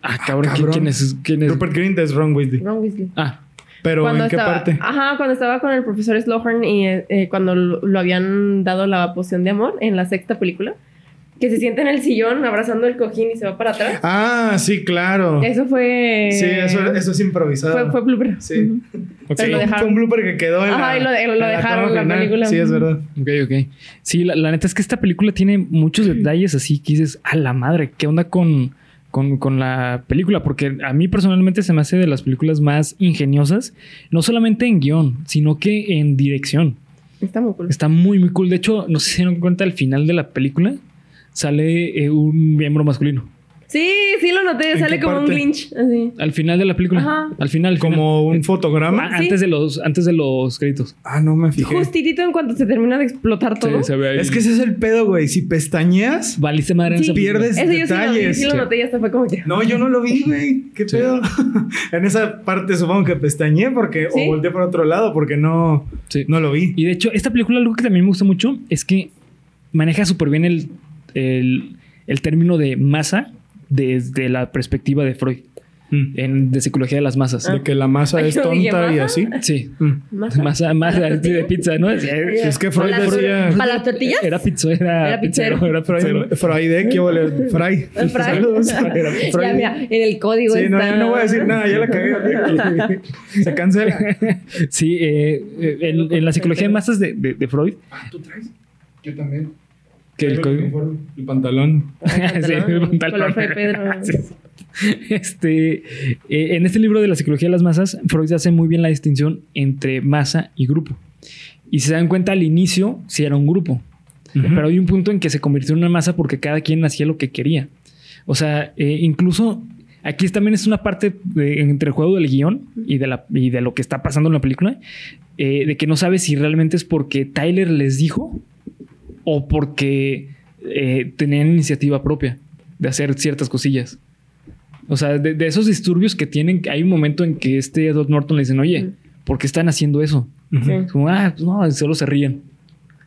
Ah, cabrón, ¿quién- cabrón. ¿quién es? ¿Quién es? Rupert Grint es Ron Weasley. Ron Weasley. Ah, Pero cuando ¿en qué estaba, parte? Ajá, cuando estaba con el profesor Slughorn y eh, eh, cuando lo, lo habían dado la poción de amor en la sexta película, que se sienta en el sillón abrazando el cojín y se va para atrás. Ah, sí, claro. Eso fue. Sí, eso, eso es improvisado. Fue, fue blooper. Sí. Pero lo Fue dejaron. un blooper que quedó en Ajá, la, y lo de- lo en la dejaron la final. película. Sí, es verdad. Ok, ok. Sí, la, la neta es que esta película tiene muchos detalles así que dices, a la madre, ¿qué onda con, con, con la película? Porque a mí personalmente se me hace de las películas más ingeniosas, no solamente en guion, sino que en dirección. Está muy cool. Está muy, muy cool. De hecho, no sé si se dieron cuenta, al final de la película sale eh, un miembro masculino. Sí, sí lo noté. ¿En Sale qué como un glitch. Así. Al final de la película. Ajá. Al final. al final. Como un fotograma. Ah, Sí. antes, de los, antes de los créditos. Ah, no me fijé. Justitito en cuanto se termina de explotar todo. Sí, se ve ahí. Es que ese es el pedo, güey. Si pestañeas. Valiste madre en Sí. Pierdes- Eso yo sí lo, vi, detalles. sí lo noté y hasta fue como que. No, yo no lo vi, güey. ¿Qué Sí. pedo? *laughs* en esa parte supongo que pestañé porque ¿Sí? o volteé por otro lado porque no, Sí. no lo vi. Y de hecho, esta película, algo que también me gusta mucho es que maneja súper bien el, el, el término de masa desde la perspectiva de Freud, Mm. en, de psicología de las masas. De que la masa Ay, es *laughs* tonta y así. Sí. Mm. Masa. Masa, de pizza, ¿no? Sí, Es que Freud ¿Para decía. ¿Para las tortillas? Era pizzo, era, Era pizzero. pizzero. Era. Freud, Freud. ¿Qué vale? Fry. *laughs* Saludos. Era Freud. Ya, mira, en el código Sí, no, yo no voy a decir nada, ya la cagué. *laughs* Se cancela. Sí, eh, eh, en, en la psicología de masas de, de, de Freud, Ah, ¿tú traes? Yo también. Que el código... uniforme, el pantalón. *laughs* Sí, el Pantalón, pantalón. color Fray Pedro. *laughs* Sí. Este, eh, en este libro de la psicología de las masas, Freud hace muy bien la distinción entre masa y grupo. Y si se dan cuenta, al inicio sí era un grupo. Pero hay un punto en que se convirtió en una masa porque cada quien hacía lo que quería. O sea, eh, incluso aquí también es una parte de- entre el juego del guion y de, la, y de lo que está pasando en la película, eh, de que no sabes si realmente es porque Tyler les dijo o porque eh, tenían iniciativa propia de hacer ciertas cosillas. O sea, de, de esos disturbios que tienen, hay un momento en que este Edward Norton le dicen, oye. ¿por qué están haciendo eso? Como, ah, pues no, solo se ríen.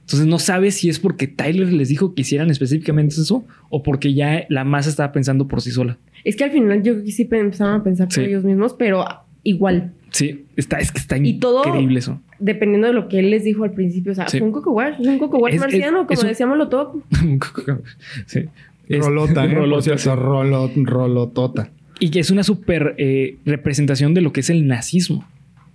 Entonces no sabes si es porque Tyler les dijo que hicieran específicamente eso o porque ya la masa estaba pensando por sí sola. Es que al final yo sí empezaron a pensar por Sí. ellos mismos, pero igual, Sí, está, es que está Y todo- increíble eso. dependiendo de lo que él les dijo al principio. O sea, Sí. fue un coco wash, es un coco wash Es- es- marciano, como es un- decíamos lo top. *laughs* sí. Es- Rolota, *laughs* ¿eh? rolota, sí. rolo- rolotota. Y que es una super eh, representación de lo que es el nazismo.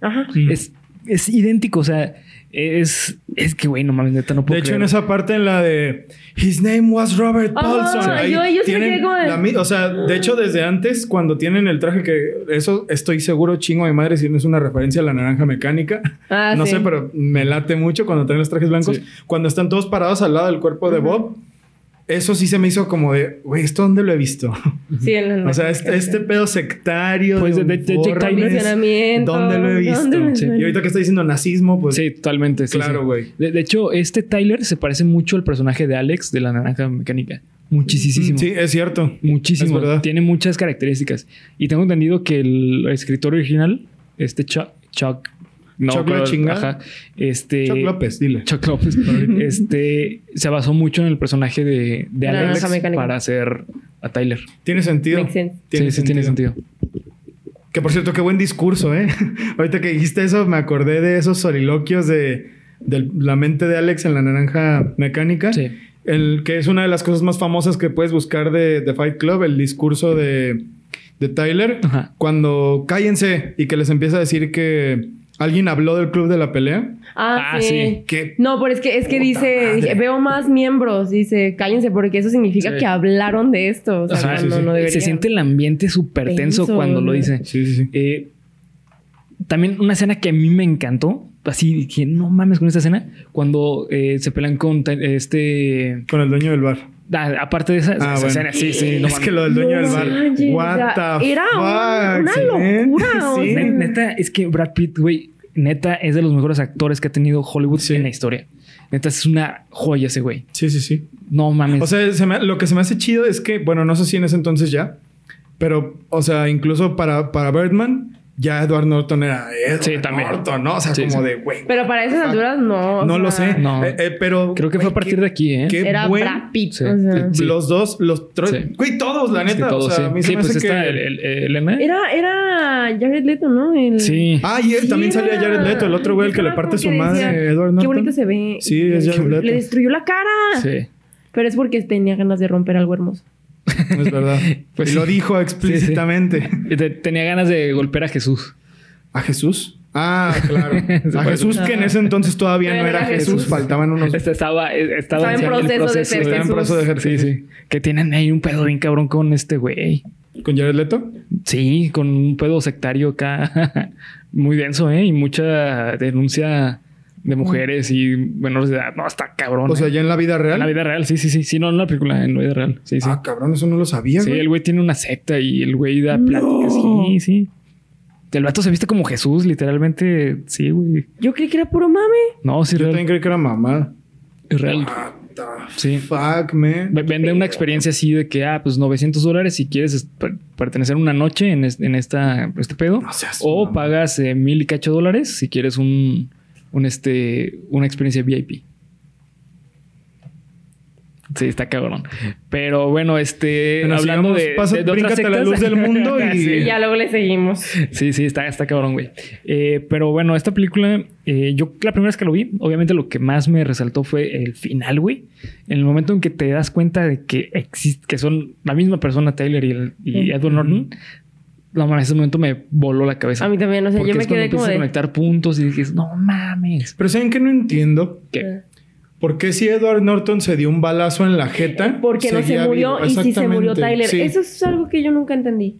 Ajá. Mm. Es, es idéntico, o sea, es, es que, güey, no mames, neta, no puedo De hecho, en esa parte en la de His name was Robert Paulson. ahí yo- yo sí me tienen quedé como de- la mi- o sea, de hecho, desde antes, cuando tienen el traje que eso estoy seguro, chingo de madre, si no es una referencia a la naranja mecánica. Ah, *laughs* no sí. sé, pero me late mucho cuando traen los trajes blancos. Sí. Cuando están todos parados al lado del cuerpo de Bob. Eso sí se me hizo como de, güey, ¿esto dónde lo he visto? *laughs* Sí, en la- *laughs* o sea, este, este pedo sectario. Pues, de de- de-. ¿Dónde lo he visto? Y ahorita que está diciendo nazismo, pues. Sí, totalmente. sí, Claro, sí. güey. De, de hecho, este Tyler se parece mucho al personaje de Alex de la naranja mecánica. Muchísimo. Sí, es cierto. Muchísimo. Es verdad. Tiene muchas características. Y tengo entendido que el escritor original, este Chuck. Chuck no, Chuck la creo- chinga. ajá, este, Chuck López, dile. Chuck López. *laughs* este se basó mucho en el personaje de, de Alex para hacer a Tyler. Tiene sentido. Sense. sí, sí, tiene sentido. Que por cierto, qué buen discurso, ¿eh? *laughs* Ahorita que dijiste eso, me acordé de esos soliloquios de, de la mente de Alex en la naranja mecánica. Sí. El, que es una de las cosas más famosas que puedes buscar de, de Fight Club, el discurso de, de Tyler. Ajá. Cuando cállense y que les empieza a decir que alguien habló del club de la pelea. Ah, Ah, sí. No, pero es que, es que dice, dije, veo más miembros, dice, cállense, porque eso significa Sí. que hablaron de esto. O sea, Ajá, no, sí, no, sí. no debería. Se siente el ambiente súper tenso Tenso, cuando lo dice. Sí, sí, sí. Eh, también una escena que a mí me encantó. Así dije, no mames con esta escena. Cuando eh, se pelean con este. Con el dueño del bar. Ah, aparte de esa, Ah, esa bueno. escena, sí, sí. No es que lo del dueño No del bar. manches, What o sea, the era un- fuck, una man? locura, o Sí. sea. Ne- Neta, es que Brad Pitt, güey, neta es de los mejores actores que ha tenido Hollywood Sí. en la historia. Neta es una joya ese güey. Sí, sí, sí. No mames. O sea, se me- lo que se me hace chido es que, bueno, no sé si en ese entonces ya, pero, o sea, incluso para, para Birdman, ya Edward Norton era Edward Sí, también. Norton, ¿no? O sea, Sí, como sí. de, güey. Pero para esas alturas no. no lo sé. No. Eh, eh, pero. Creo que fue a partir qué- de aquí, ¿eh? Qué Era buen- Brad Pitt. Sí. o sea. Sí. Los dos, los tres. Sí. Güey, todos, la neta. todo, o sea, a mí sí. se Sí, me pues hace está que- el, el- el Elena. Era, era Jared Leto, ¿no? El- Sí. Ah, y él Sí, también salía. Jared Leto, el otro güey, el que le parte su madre, decía, Edward Norton. Qué bonito se ve. Sí, es Jared Leto. Le destruyó la cara. Sí. Pero es porque tenía ganas de romper algo hermoso. *laughs* Es verdad. *laughs* Pues y lo dijo explícitamente. Tenía ganas de golpear a Jesús. ¿A Jesús? Ah, claro. *laughs* A Jesús, que en ese entonces todavía no era Jesús, faltaban unos. Este estaba, eh, estaba, Estaba en proceso de ser Estaba en proceso de Sí, ejercicio. sí. Que tienen ahí un pedo bien cabrón con este güey. ¿Con Jared Leto? Sí, con un pedo sectario acá. Muy denso, ¿eh? Y mucha denuncia de mujeres y menores de edad. No, está cabrón. O sea, ¿eh? ya en la vida real. En la vida real, sí, sí, sí. Sí, no en la película, en la vida real. Sí, sí. Ah, cabrón, eso no lo sabía, Sí, güey. el güey tiene una secta y el güey da pláticas. Sí, sí. El vato se viste como Jesús, literalmente. Sí, güey. Yo creí que era puro mame. No, sí, Yo real. también creí que era mamá. Es real. What the Sí. fuck, man. Vende una experiencia así de que, ah, pues 900 dólares si quieres es- per- pertenecer una noche en, es- en esta, este pedo. No seas o pagas eh, mil y cacho dólares si quieres un, un este, una experiencia VIP. Sí, está cabrón. Pero bueno, este, Bueno, hablando sigamos. de, Pasa- de- de otras la luz del mundo *laughs* y- Sí. Ya luego le seguimos. Sí, sí, está, está cabrón, güey. Eh, pero bueno, esta película, eh, yo la primera vez que lo vi, obviamente lo que más me resaltó fue el final, güey. En el momento en que te das cuenta de que existe, que son la misma persona, Taylor y, el- y. Edward Norton. No mames, ese momento me voló la cabeza. A mí también, o sea, Porque yo me es cuando quedé como de. conectar puntos y dices, no mames. Pero ¿saben que no entiendo? ¿Qué? ¿Por qué si Edward Norton se dio un balazo en la jeta? Porque no se murió y sí se murió Tyler. sí. Eso es algo que yo nunca entendí.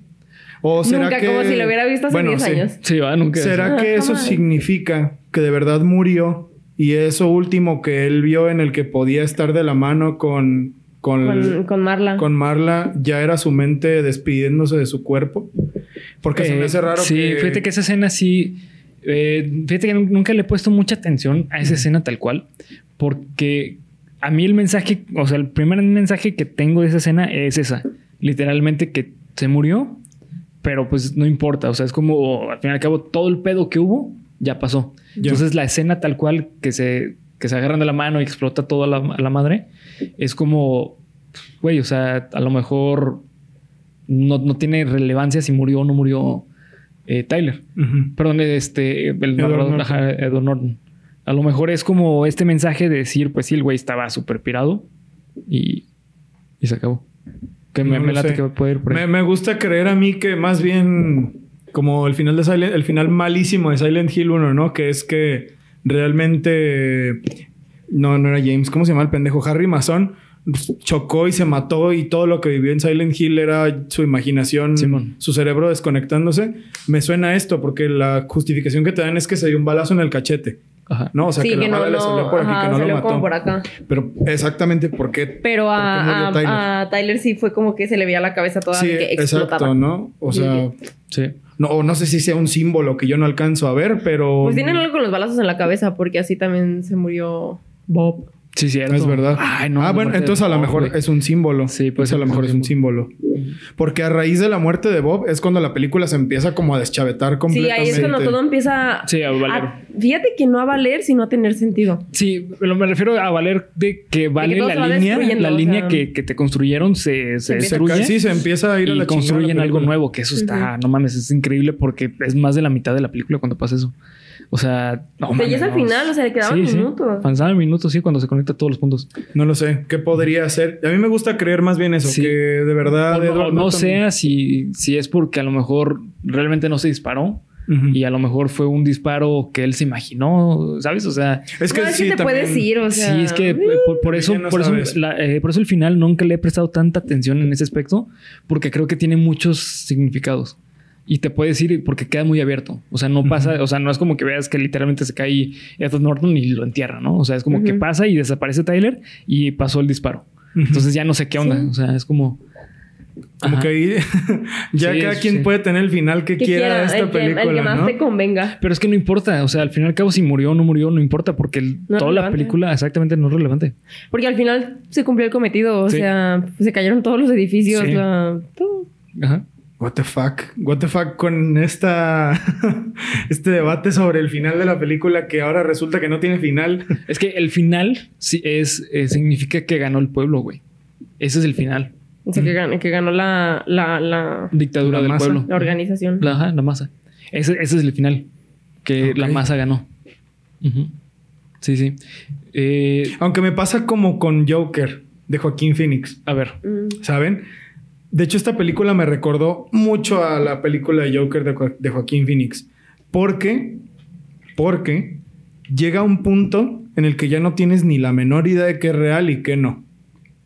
¿O será Nunca, que... como si lo hubiera visto hace Bueno, 10 sí. años. Sí, va, nunca. ¿Será que eso significa que de verdad murió y eso último que él vio en el que podía estar de la mano con, con, Con, con Marla. con Marla ya era su mente despidiéndose de su cuerpo? Porque se me Eh, hace raro sí, que... fíjate que esa escena sí. eh, fíjate que nun- nunca le he puesto mucha atención a esa escena tal cual. Porque a mí el mensaje, o sea, el primer mensaje que tengo de esa escena es esa. Literalmente que se murió, pero pues no importa. O sea, es como al fin y al cabo todo el pedo que hubo ya pasó. Entonces la escena tal cual que se, que se agarran de la mano y explota toda la, la madre es como, güey, o sea, a lo mejor no, no tiene relevancia si murió o no murió eh, Tyler. Ujú. Perdón, este, el Edward narrador, Norton. ajá, Edward Norton. A lo mejor es como este mensaje de decir, pues sí, el güey estaba súper pirado y, y se acabó. Que me, No me lo late sé. que por ahí. Me, me gusta creer a mí que más bien como el final de Silent, el final malísimo de Silent Hill 1, ¿no? Que es que realmente no, no era James, ¿cómo se llama el pendejo? Harry Mason chocó y se mató y todo lo que vivió en Silent Hill era su imaginación, Simón. su cerebro desconectándose. Me suena esto porque la justificación que te dan es que se dio un balazo en el cachete, Ajá. ¿no? O sea, sí, que, que, la no, bala le salió no, por aquí, ajá, que no lo salió mató. como por acá. Pero exactamente por qué. Pero por qué a, murió a- Tyler. a Tyler sí fue como que se le veía la cabeza toda Sí, que explotaba. exacto, ¿no? O sea, Sí. no, o no sé si sea un símbolo que yo no alcanzo a ver, pero. Pues tienen algo con los balazos en la cabeza porque así también se murió Bob. Sí, cierto. Es verdad. Ay, no. ah, bueno, entonces a lo mejor es un símbolo. Sí, ser a lo mejor es un símbolo. Porque a raíz de la muerte de Bob es cuando la película se empieza como a deschavetar Sí, completamente. ahí es cuando todo empieza Sí, a valer. a- fíjate que no a valer, sino a tener sentido. Sí, pero me refiero a valer de que vale la línea, la o línea sea. que, que te construyeron se, se Se destruye. sí, se empieza a ir a y la construyen algo nuevo, que eso está, no mames, es increíble porque es más de la mitad de la película cuando pasa eso. O sea, no ya es al no. final, o sea, le quedaban Sí, sí. minutos. Minutos, sí, cuando se conecta todos los puntos. No lo sé. ¿Qué podría ser? A mí me gusta creer más bien eso, Sí. que de verdad. O no, Edward no sea si, si es porque a lo mejor realmente no se disparó y a lo mejor fue un disparo que él se imaginó, ¿sabes? O sea, Es que no, es sí, que te también- puedes ir, o sea. sí, es que por, por eso, no por, eso la- eh, por eso el final nunca le he prestado tanta atención en ese aspecto, porque creo que tiene muchos significados. Y te puedes ir porque queda muy abierto. O sea, no pasa, o sea, no es como que veas que literalmente se cae Edward Norton y lo entierra, ¿no? O sea, es como que pasa y desaparece Tyler y pasó el disparo. Entonces ya no sé qué onda. Sí. O sea, es como. Como Ajá. que ahí *laughs* ya Sí, cada quien sí. puede tener el final que, que quiera de esta el que, película, el que más ¿no? te convenga. Pero es que no importa. O sea, al fin y al cabo, si murió o no murió, no importa porque el- No es toda la película exactamente no es relevante. Porque al final se cumplió el cometido. O Sí. sea, se cayeron todos los edificios. Sí. la- todo. Ajá. What the fuck? What the fuck con esta *laughs* este debate sobre el final de la película que ahora resulta que no tiene final. *laughs* Es que el final sí es, eh, significa que ganó el pueblo, güey. Ese es el final. O sea, que, gan- que ganó la, la, la, Dictadura La del masa. pueblo. la organización. La, ajá, la masa. Ese, ese es el final. Que la masa ganó. Sí, sí. Eh, Aunque me pasa como con Joker de Joaquín Phoenix, a ver. Mm. ¿saben? De hecho, esta película me recordó mucho a la película de Joker de, Jo- de Joaquín Phoenix. Porque Porque llega un punto en el que ya no tienes ni la menor idea de qué es real y qué no.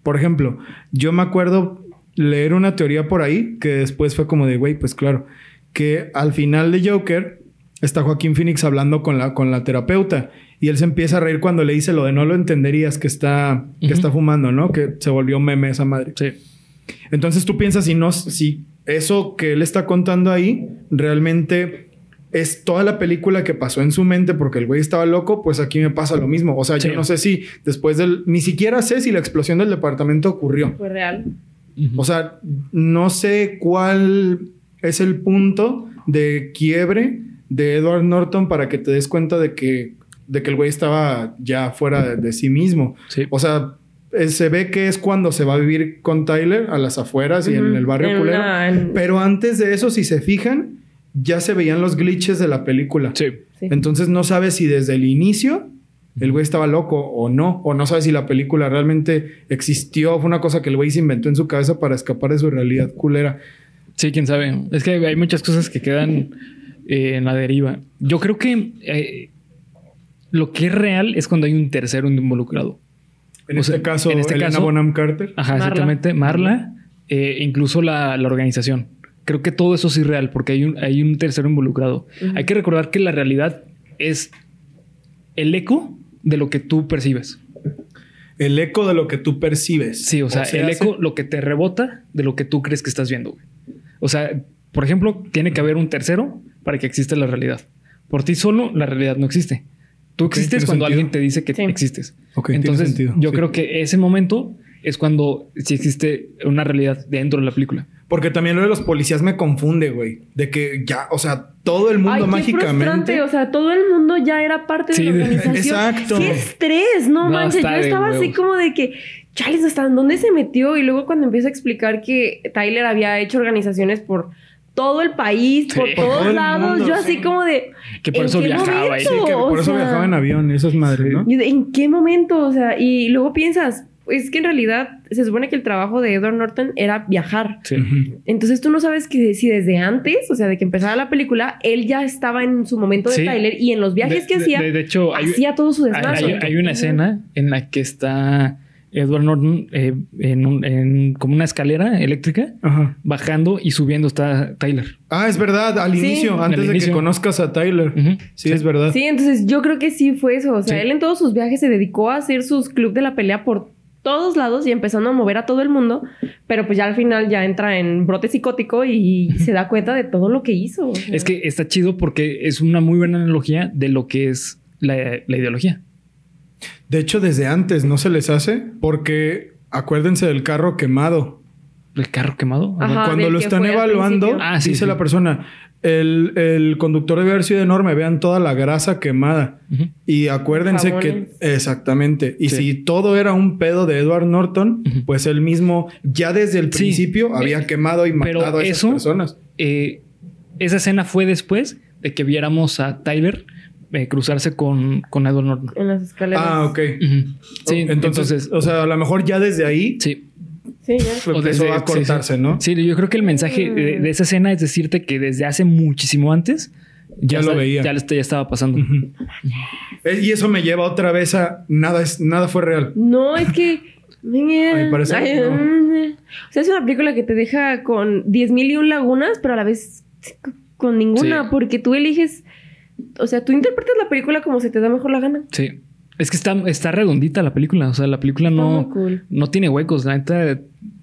Por ejemplo, yo me acuerdo leer una teoría por ahí que después fue como de, güey, pues claro, que al final de Joker está Joaquín Phoenix hablando con la, con la terapeuta y él se empieza a reír cuando le dice lo de no lo entenderías que está, que está fumando, ¿no? Que se volvió meme esa madre. Sí. Entonces tú piensas si no, si eso que él está contando ahí realmente es toda la película que pasó en su mente porque el güey estaba loco, pues aquí me pasa lo mismo. O sea, Sí. yo no sé si después del, ni siquiera sé si la explosión del departamento ocurrió. Fue real. O sea, no sé cuál es el punto de quiebre de Edward Norton para que te des cuenta de que, de que el güey estaba ya fuera de, de sí mismo. Sí. O sea, se ve que es cuando se va a vivir con Tyler a las afueras y en el barrio En culero. una- en- Pero antes de eso, si se fijan, ya se veían los glitches de la película. Sí. Sí. Entonces no sabes si desde el inicio el güey estaba loco o no. O no sabes si la película realmente existió. Fue una cosa que el güey se inventó en su cabeza para escapar de su realidad culera. Sí, quién sabe. Es que hay muchas cosas que quedan eh, en la deriva. Yo creo que eh, lo que es real es cuando hay un tercero En. O este sea, caso, en este Elena caso- Bonham Carter. Ajá, Marla. exactamente. Marla, eh, incluso la, la organización. Creo que todo eso es irreal porque hay un, hay un tercero involucrado. Hay que recordar que la realidad es el eco de lo que tú percibes. El eco de lo que tú percibes. Sí, o sea, el hace- eco, lo que te rebota de lo que tú crees que estás viendo. güey. O sea, por ejemplo, tiene que haber un tercero para que exista la realidad. Por ti solo, la realidad no existe. Tú existes cuando sentido. alguien te dice que Sí. existes. Ok, tiene Entonces, sentido, yo sí. creo que ese momento es cuando sí existe una realidad dentro de la película. Porque también lo de los policías me confunde, güey. De que ya, o sea, todo el mundo Ay, mágicamente. O sea, todo el mundo ya era parte Sí, de de- la organización. *laughs* exacto. Qué estrés, no, No, manches. Yo estaba así huevos. como de que, chales, ¿hasta dónde se metió? Y luego cuando empieza a explicar que Tyler había hecho organizaciones por todo el país, Sí. por Por todos lados, mundo, yo así sí. como de. Que por ¿en eso qué viajaba ahí. Sí, que por O eso sea, viajaba en avión, esas madres, ¿no? ¿En qué momento? O sea, y luego piensas, es que en realidad se supone que el trabajo de Edward Norton era viajar. Sí. Entonces tú no sabes que si desde antes, o sea, de que empezara la película, él ya estaba en su momento de Sí. Tyler y en los viajes De- que de- hacía, De, de hecho, hay, hacía todo su hay, desmadre. hay- hay una escena en la que está Edward Norton eh, en, un- en como una escalera eléctrica, Ajá. bajando y subiendo está Tyler. Ah, es verdad, al Sí. inicio, Al antes de que conozcas a Tyler. Sí, es verdad. Sí, entonces yo creo que sí fue eso. O sea, Sí. él en todos sus viajes se dedicó a hacer sus club de la pelea por todos lados y empezando a mover a todo el mundo, pero pues ya al final ya entra en brote psicótico y *laughs* se da cuenta de todo lo que hizo. o sea. Es que está chido porque es una muy buena analogía de lo que es la, la ideología. De hecho, desde antes no se les hace porque acuérdense del carro quemado. ¿El carro quemado? Ajá. Cuando lo que están evaluando. Ah, sí, dice sí. la persona, el, el conductor debe haber sido enorme, vean toda la grasa quemada. Y acuérdense que exactamente. Y Sí. si todo era un pedo de Edward Norton, pues él mismo ya desde el Sí. principio había Eh, quemado y pero matado a esas eso- personas. Eh, esa escena fue después de que viéramos a Tyler eh, cruzarse con, con Edward Norton. En las escaleras. Ah, ok. Sí, entonces, entonces, o sea, a lo mejor ya desde ahí sí. Sí, ya. O empezó desde- a cortarse, sí, sí. ¿no? Sí, yo creo que el mensaje de, de esa escena es decirte que desde hace muchísimo antes Ya lo está- veía. Ya, ya estaba pasando. Eh, Y eso me lleva otra vez a nada es nada fue real. No, es que. *laughs* Ay, parece Ay, que no. *laughs* O sea, es una película que te deja con 10 mil y un lagunas, pero a la vez con ninguna, Sí. porque tú eliges. O sea, tú interpretas la película como se te da mejor la gana. Sí. Es que está, está redondita la película. O sea, la película no, cool. no tiene huecos. La neta,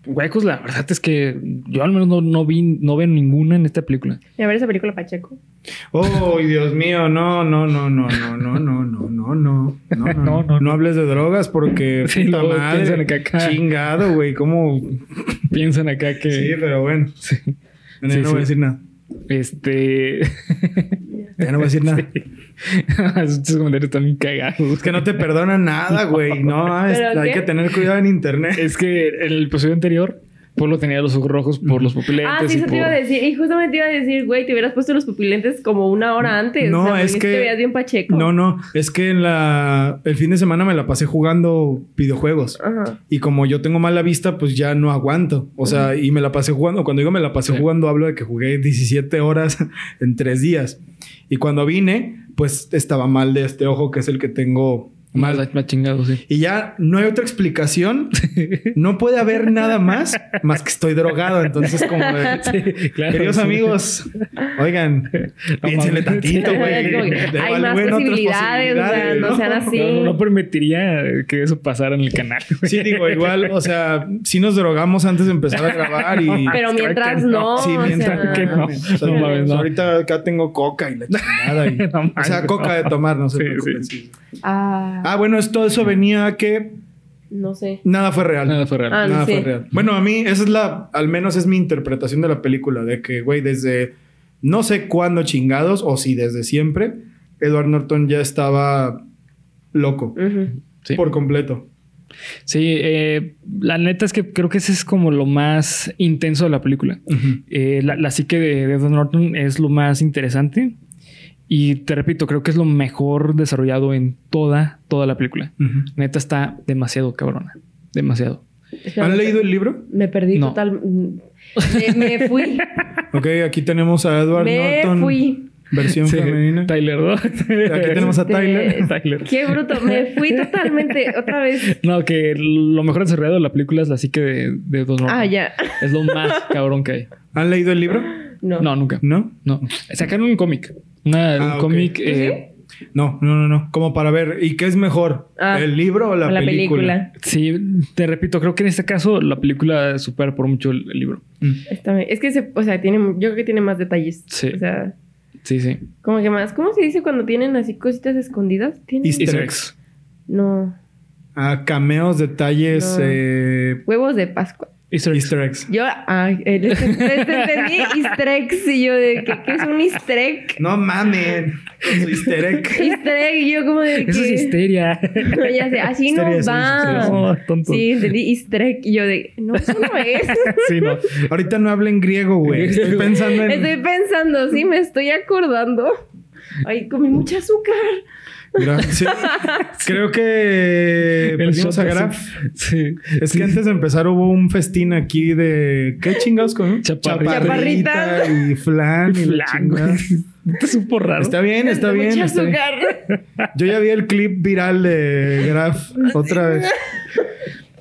huecos, la verdad es que yo al menos no, no vi, no veo ninguna en esta película. Y a ver esa película Pacheco. Oh, Dios mío, no, no, no, no, no, no, no, no, no, no, no, no, No, no, no hables de drogas porque Sí, puta madre, piensan que acá- chingado, güey, cómo Piensan acá que. sí, pero bueno, Sí. no, Sí, no sí. voy a decir nada, Este. Ya no voy a decir nada. *laughs* *laughs* Estos comentarios están bien cagados. Es que no te perdonan nada, güey, no, *laughs* es- ¿Pero hay que tener cuidado en internet. Es que en el episodio anterior Polo tenía los ojos rojos por los pupilentes. Ah, sí, eso te iba a decir. Y justamente te iba a decir, güey, te hubieras puesto los pupilentes como una hora antes. No, o sea, es que- Te veías bien pacheco. No, no, es que en la el fin de semana me la pasé jugando videojuegos. Ajá. Y como yo tengo mala vista, pues ya no aguanto. O sea, y me la pasé jugando. Cuando digo me la pasé Sí. jugando, hablo de que jugué 17 horas *laughs* en tres días. Y cuando vine, pues estaba mal de este ojo, que es el que tengo Más, más chingado, sí. Y ya no hay otra explicación. *laughs* No puede haber nada más, más que estoy drogado. Entonces, como de, *laughs* Sí, claro, queridos sí. amigos, oigan, piénsenle tantito, güey. *laughs* Hay más posibilidades, o sea, no sean así. No, permitiría que eso pasara en el canal. Sí, digo, igual, o sea, sí nos drogamos antes de empezar a grabar y... Pero mientras no. no. Sí, o mientras sea, que no. O sea, No mames, no. Ahorita acá tengo coca y la chingada. y- No mames, o sea, coca no. de tomar, no se Sí, preocupen. Ah, bueno, es- todo eso venía a que no sé. nada fue real. Nada fue real. Ah, Nada sí. fue real. Bueno, a mí, esa es la, al menos es mi interpretación de la película, de que, güey, desde no sé cuándo chingados, o si desde siempre, Edward Norton ya estaba loco. Sí. por completo. Sí, eh, la neta es que creo que ese es como lo más intenso de la película. Eh, la, la psique de, de Edward Norton es lo más interesante. Y te repito, creo que es lo mejor desarrollado en toda, toda la película. Neta está demasiado cabrona. Demasiado. Espera, ¿Han leído el libro? Me perdí No. total. Me, me fui. *laughs* Ok, aquí tenemos a Edward me Norton, fui. versión Sí, femenina. Tyler, ¿no? Aquí tenemos a Este, Tyler. *laughs* Tyler. Qué bruto. Me fui totalmente. Otra vez. No, que lo mejor desarrollado de la película es la psique de, de Norton. Ah, ya. Es lo más *laughs* cabrón que hay. ¿Han leído el libro? No. No, nunca. ¿No? No. Sacaron un cómic. Una- Ah, un cómic. eh, No, no, no, no. Como para ver. ¿Y qué es mejor? Ah, ¿El libro o la, la película? película. Sí, te repito, creo que en este caso la película supera por mucho el, el libro. Mm. Está bien. Es que, se, o sea, tiene, yo creo que tiene más detalles. Sí. O sea, Sí, sí. como que más. ¿Cómo se dice cuando tienen así cositas escondidas? ¿Tienen? Easter Easter eggs. No. Ah, cameos, detalles, No. eh, Huevos de Pascua. Easter eggs. easter eggs. Yo, ay, les, entendí easter eggs y yo de que ¿qué es un easter egg? No su easter egg. Easter egg y yo como de que... Eso es histeria. No, ya sé, así no Histeria, sí, va. No, tonto. Sí, entendí easter egg y yo de... No, eso no es. Sí, no. Ahorita no hablen griego, güey. Estoy pensando en. Estoy pensando, sí, me estoy acordando. Ay, comí mucho azúcar. *laughs* Creo que El perdimos shot a. Graf. Sí. Es que antes de empezar hubo un festín aquí de. ¿Qué chingados con? Chaparrita. Chaparrita y flan y la Flan. *laughs* Te supo raro. Está bien, está bien. Mucho está bien. azúcar. Yo ya vi el clip viral de Graf otra vez.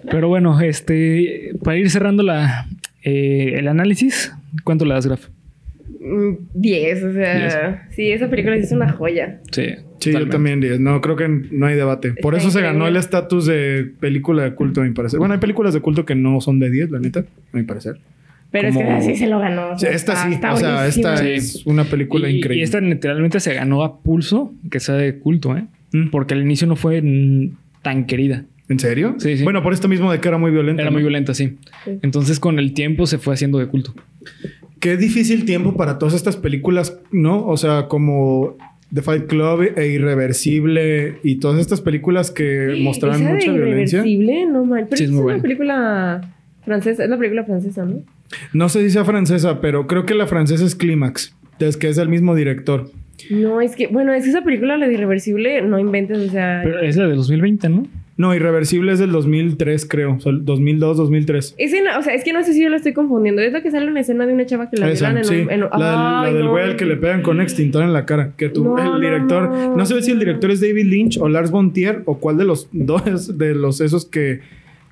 Pero bueno, este, para ir cerrando la, eh, el análisis, ¿cuánto le das, Graf? Mm, 10, o sea, sí, esa película sí es una joya. Sí, Sí, yo también 10. No, creo que no hay debate. Por Está eso se ganó el estatus de película de culto, a mi parecer. Bueno, hay películas de culto que no son de 10, la neta, a mi parecer. Pero Como- es que así se lo ganó. o Sí, sea, esta está- sí, está o sea, esta Sí. es una película y, increíble. Y esta literalmente se ganó a pulso que sea de culto, ¿eh? Mm. Porque al inicio no fue tan querida. ¿En serio? Sí, sí. Bueno, por esto mismo de que era muy violenta. Era ¿no? muy violenta, sí. Sí. Entonces con el tiempo se fue haciendo de culto. Qué difícil tiempo para todas estas películas, ¿no? O sea, como The Fight Club e Irreversible y todas estas películas que mostraban mucha de violencia. Irreversible, no mal. Pero Sí, es es muy una buena. película francesa, es la película francesa, ¿no? No sé si sea francesa, pero creo que la francesa es Clímax, es que es del mismo director. No, es que, bueno, es que esa película, la de Irreversible, no inventes, o sea. Pero es la de 2020, ¿no? No, Irreversible es del 2003, creo. O sea, 2002, 2003. Escena, o sea, es que no sé si yo la estoy confundiendo. Es la que sale una escena de una chava que la Esa, violan en sí. un. en- la del, la Ay, del no. güey al que le pegan con extintor en la cara. Que tú, No, el no, director. No, no. sé si el director es David Lynch o Lars von Trier o cuál de los dos de los esos que,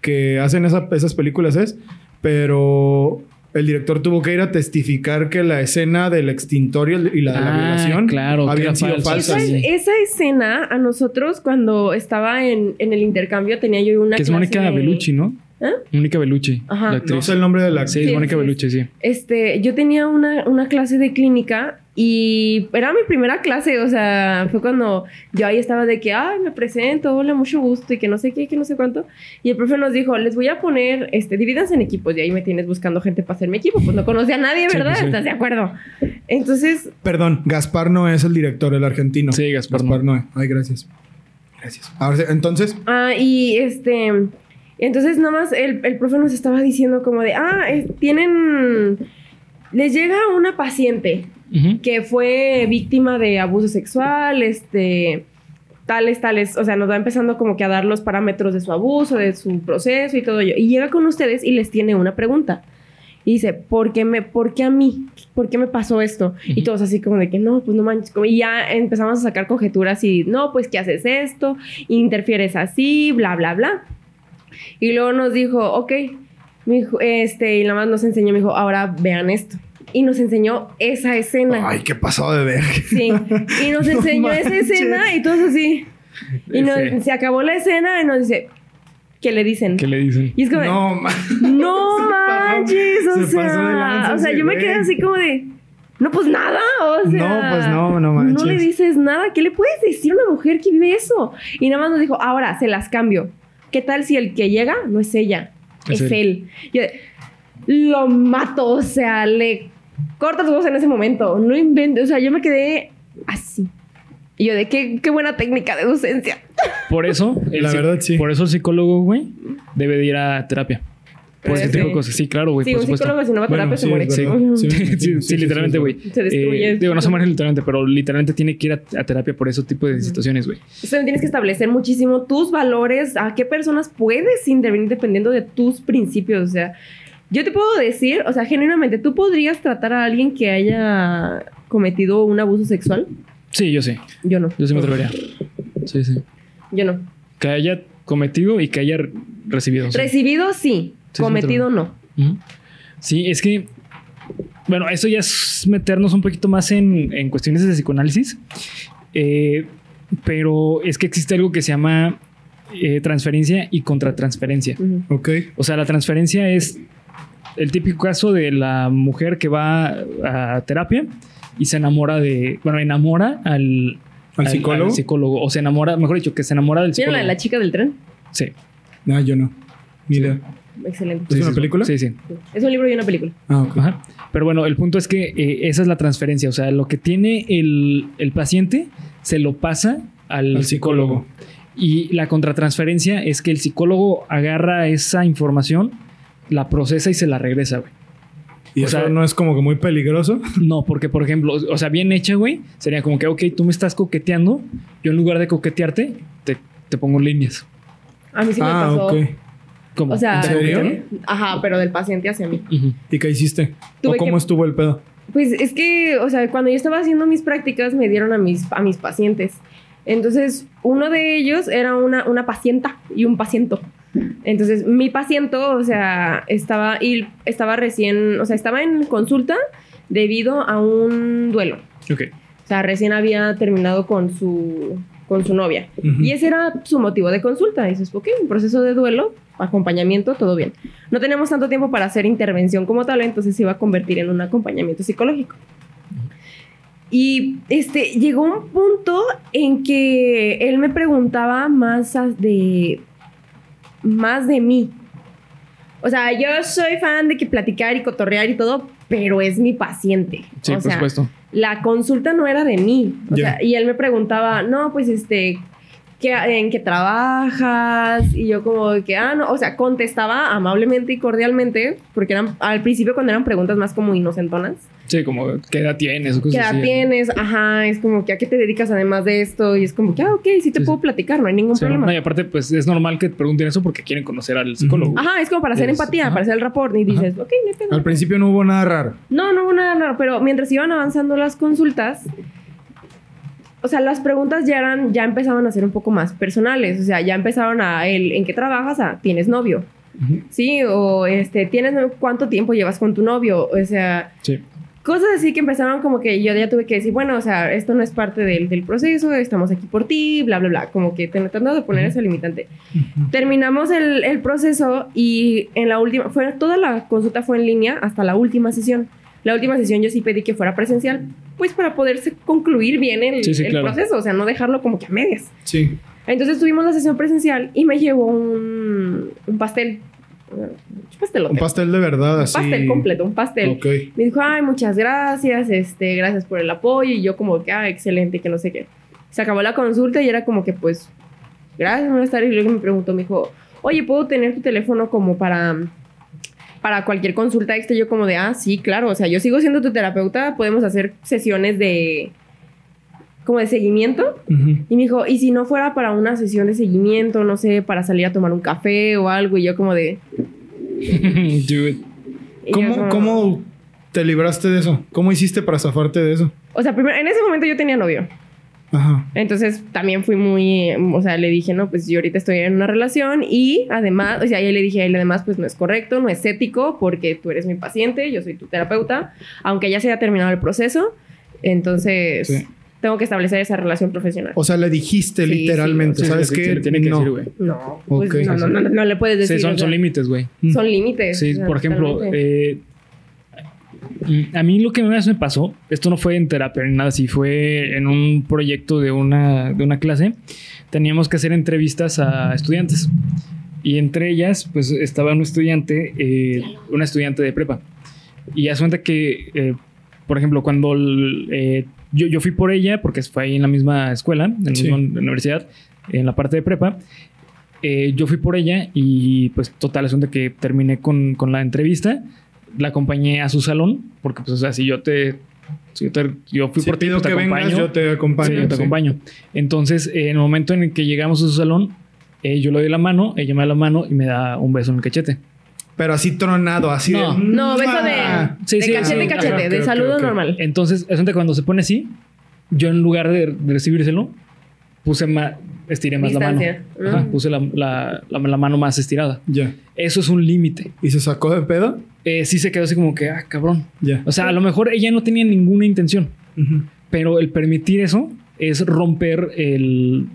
que hacen esa- esas películas es. Pero el director tuvo que ir a testificar que la escena del extintor y la de la Ah, violación claro, habían sido falsa, falsas. Esa, escena, a nosotros, cuando estaba en, en el intercambio, tenía yo una. que es Mónica de- Bellucci, ¿no? ¿Eh? Mónica Bellucci, Ajá. la actriz. No sé el nombre de la Sí, actriz. es Sí, Mónica sí. Bellucci, sí. Este, yo tenía una, una clase de clínica y era mi primera clase, o sea, fue cuando yo ahí estaba de que, ay, me presento, hola, mucho gusto y que no sé qué, que no sé cuánto. Y el profe nos dijo, les voy a poner, este, divídanse en equipos y ahí me tienes buscando gente para ser mi equipo. Pues no conoce a nadie, Sí, ¿verdad? pues sí. ¿Estás de acuerdo? Entonces, Perdón, Gaspar no es el director, el argentino. Sí, Gaspar Gaspar Noé. Ay, gracias. Gracias. Ahora sí, entonces, ah, y este, Entonces, nada más el, el profe nos estaba diciendo como de, ah, es- tienen, les llega una paciente Que fue víctima de abuso sexual, este, tales, tales, o sea, nos va empezando como que a dar los parámetros de su abuso, de su proceso y todo ello. Y llega con ustedes y les tiene una pregunta. Y dice, ¿por qué, me, ¿por qué a mí? ¿Por qué me pasó esto? Y Ujú. todos así como de que no, pues no manches. como- Y ya empezamos a sacar conjeturas y no, pues que haces esto, interfieres así, bla, bla, bla. Y luego nos dijo, ok, dijo, este, y nada más nos enseñó, me dijo, ahora vean esto. Y nos enseñó esa escena. Ay, qué pasado de ver. Sí. Y *laughs* nos No enseñó esa manches. escena y todos así. Y nos- se acabó la escena y nos dice, ¿qué le dicen? ¿Qué le dicen? Y es como, de, No, ma- no *laughs* Se pasó- manches, o se pasó de sea, lanza o sea, yo me quedé así como de, no, pues nada, o sea. No, pues no, no No manches. le dices nada, ¿qué le puedes decir a una mujer que vive eso? Y nada más nos dijo, ahora se las cambio. ¿Qué tal si el que llega no es ella, Es es, él. él? Yo lo mato, o sea, le corta su voz en ese momento, no invente, o sea, yo me quedé así. Y yo de, qué, qué buena técnica de docencia. *laughs* Por eso, el La verdad, sí. Por eso el psicólogo, güey, debe de ir a terapia. Por ese tipo de cosas. Sí, claro, güey, sí, por un supuesto. psicólogo si no va a Bueno, terapia sí, se muere. Sí. *laughs* Sí, Sí, sí, sí, sí, literalmente, sí, güey. Se destruye. Eh, digo, no se muere literalmente, pero literalmente tiene que ir a, a terapia por ese tipo de situaciones, güey. Entonces tienes que establecer muchísimo tus valores, a qué personas puedes intervenir dependiendo de tus principios. O sea, yo te puedo decir, o sea, genuinamente, ¿tú podrías tratar a alguien que haya cometido un abuso sexual? Sí, yo sí. Yo no. Yo sí me atrevería. Sí, sí. Yo no. Que haya cometido y que haya re- recibido. sí. Recibido, sí. Sí, sí, Cometido, no. Sí, es que. Bueno, eso ya es meternos un poquito más en, en cuestiones de psicoanálisis. Eh, pero es que existe algo que se llama eh, transferencia y contratransferencia. Ujú. Ok. O sea, la transferencia es el típico caso de la mujer que va a terapia y se enamora de. Bueno, enamora al. ¿Al psicólogo? psicólogo. O se enamora, mejor dicho, que se enamora del ¿Vieron psicólogo. la la chica del tren? Sí. No, yo no. Idea. Excelente. ¿Es una sí, película? Sí, sí. Es un libro y una película. Ah, ok. Ajá. Pero bueno, el punto es que eh, esa es la transferencia. O sea, lo que tiene el, el paciente se lo pasa al, Al psicólogo. psicólogo. Y la contratransferencia es que el psicólogo agarra esa información, la procesa y se la regresa, güey. ¿Y O eso sea- no es como que muy peligroso? *laughs* No, porque por ejemplo, o sea, bien hecha, güey, sería como que, ok, tú me estás coqueteando, yo en lugar de coquetearte, te, te pongo líneas. A mí sí me ah, pasó. ok. ¿Cómo? O sea, ¿En serio? ajá, pero del paciente hacia mí. ¿Y qué hiciste? ¿O cómo que- estuvo el pedo? Pues es que, o sea, cuando yo estaba haciendo mis prácticas me dieron a mis, a mis pacientes. Entonces, uno de ellos era una, una pacienta y un paciento. Entonces, mi paciente, o sea, estaba, y estaba recién, o sea, estaba en consulta debido a un duelo. Ok. O sea, recién había terminado con su, con su novia. Y ese era su motivo de consulta. Y dices, ok, un proceso de duelo, acompañamiento, todo bien. No tenemos tanto tiempo para hacer intervención como tal, entonces se iba a convertir en un acompañamiento psicológico. Y este, llegó un punto en que él me preguntaba más de, más de mí. O sea, yo soy fan de que platicar y cotorrear y todo, pero es mi paciente. Sí, o por sea, supuesto. la consulta no era de mí. O sea, y él me preguntaba, no, pues este, ¿qué, ¿en qué trabajas? Y yo como de que, ah, no, o sea, contestaba amablemente y cordialmente, porque eran, al principio cuando eran preguntas más como inocentonas. Sí, como, ¿qué edad tienes? O ¿Qué cosas edad así. tienes? Ajá, es como que, ¿a qué te dedicas además de esto? Y es como que, ah, ok, sí te Sí, puedo sí. platicar, no hay ningún Sí, problema. no, y aparte, pues es normal que te pregunten eso porque quieren conocer al psicólogo. Ajá, es como para hacer Es- empatía, ajá. para hacer el rapport. Y dices, ok, no. Al principio no hubo nada raro. No, no hubo nada raro, pero mientras iban avanzando las consultas, o sea, las preguntas ya eran, ya empezaban a ser un poco más personales, o sea, ya empezaron a el, ¿en qué trabajas? A, ¿tienes novio? Ujú. Sí, o este, ¿tienes cuánto tiempo llevas con tu novio? O sea, Sí. cosas así que empezaron como que yo ya tuve que decir, bueno, o sea, esto no es parte del, del proceso, estamos aquí por ti, bla, bla, bla, como que tratando de poner Ujú. ese limitante. Terminamos el, el proceso y en la última, fue, toda la consulta fue en línea hasta la última sesión. La última sesión yo sí pedí que fuera presencial, pues para poderse concluir bien el, Sí, sí, el claro. proceso, o sea, no dejarlo como que a medias. Sí. Entonces tuvimos la sesión presencial y me llevó un, un pastel. Un. Un pastel de verdad, Un así. pastel completo, un pastel. Ok. Me dijo, ay, muchas gracias, este, gracias por el apoyo. Y yo como que, ah, excelente, que no sé qué. Se acabó la consulta y era como que, pues, gracias, buenas tardes. Y luego me preguntó, me dijo, oye, ¿puedo tener tu teléfono como para, para cualquier consulta extra? Yo como de, ah, sí, claro, o sea, yo sigo siendo tu terapeuta, podemos hacer sesiones de, como de seguimiento. Y me dijo, ¿y si no fuera para una sesión de seguimiento, no sé, para salir a tomar un café o algo? Y yo como de... *laughs* Dude. ¿Cómo, como- ¿Cómo te libraste de eso? ¿Cómo hiciste para zafarte de eso? O sea, primero, en ese momento yo tenía novio. Ajá. Entonces también fui muy, o sea, le dije, no, pues yo ahorita estoy en una relación y además, o sea, yo le dije a él, además, pues no es correcto, no es ético, porque tú eres mi paciente, yo soy tu terapeuta, aunque ya se haya terminado el proceso, entonces Sí. tengo que establecer esa relación profesional. O sea, le dijiste Sí, literalmente, Sí, ¿sabes sí, qué? tiene que no. decir, güey. no, pues Ok. no, no, no, no le puedes decir. Sí, son, son límites, güey. son límites. Sí, o sea, por ejemplo, eh, a mí lo que una vez me pasó, esto no fue en terapia ni nada, sí fue en un proyecto de una, de una clase, teníamos que hacer entrevistas a estudiantes. Y entre ellas, pues estaba un estudiante, eh, una estudiante de prepa. Y haz cuenta que, eh, por ejemplo, cuando el, eh, yo, yo fui por ella, porque fue ahí en la misma escuela, en la Sí. misma universidad, en la parte de prepa, eh, yo fui por ella y pues total, asunto que terminé con, con la entrevista, la acompañé a su salón, porque pues o sea, si yo te... Si yo, te- yo fui Si por ti, pues, te que vengas, acompaño. yo te acompaño. Sí, yo te sí. acompaño. Entonces, eh, en el momento en el que llegamos a su salón, eh, yo le doy la mano, ella me da la mano y me da un beso en el cachete. Pero así tronado, así No. de... No, beso de, Sí, de sí, cachete, sí. cachete, Ajá, de ok, ok, saludo ok. normal. Entonces, es donde cuando se pone así, yo en lugar de, de recibírselo, puse más, estiré más Distancia. la mano. Ajá, Mm. puse la, la- la- la mano más estirada. Ya. Eso es un límite. ¿Y se sacó de pedo? Eh, sí se quedó así como que, ah, cabrón. Ya. O sea, a lo mejor ella no tenía ninguna intención, Ujú. pero el permitir eso es romper el,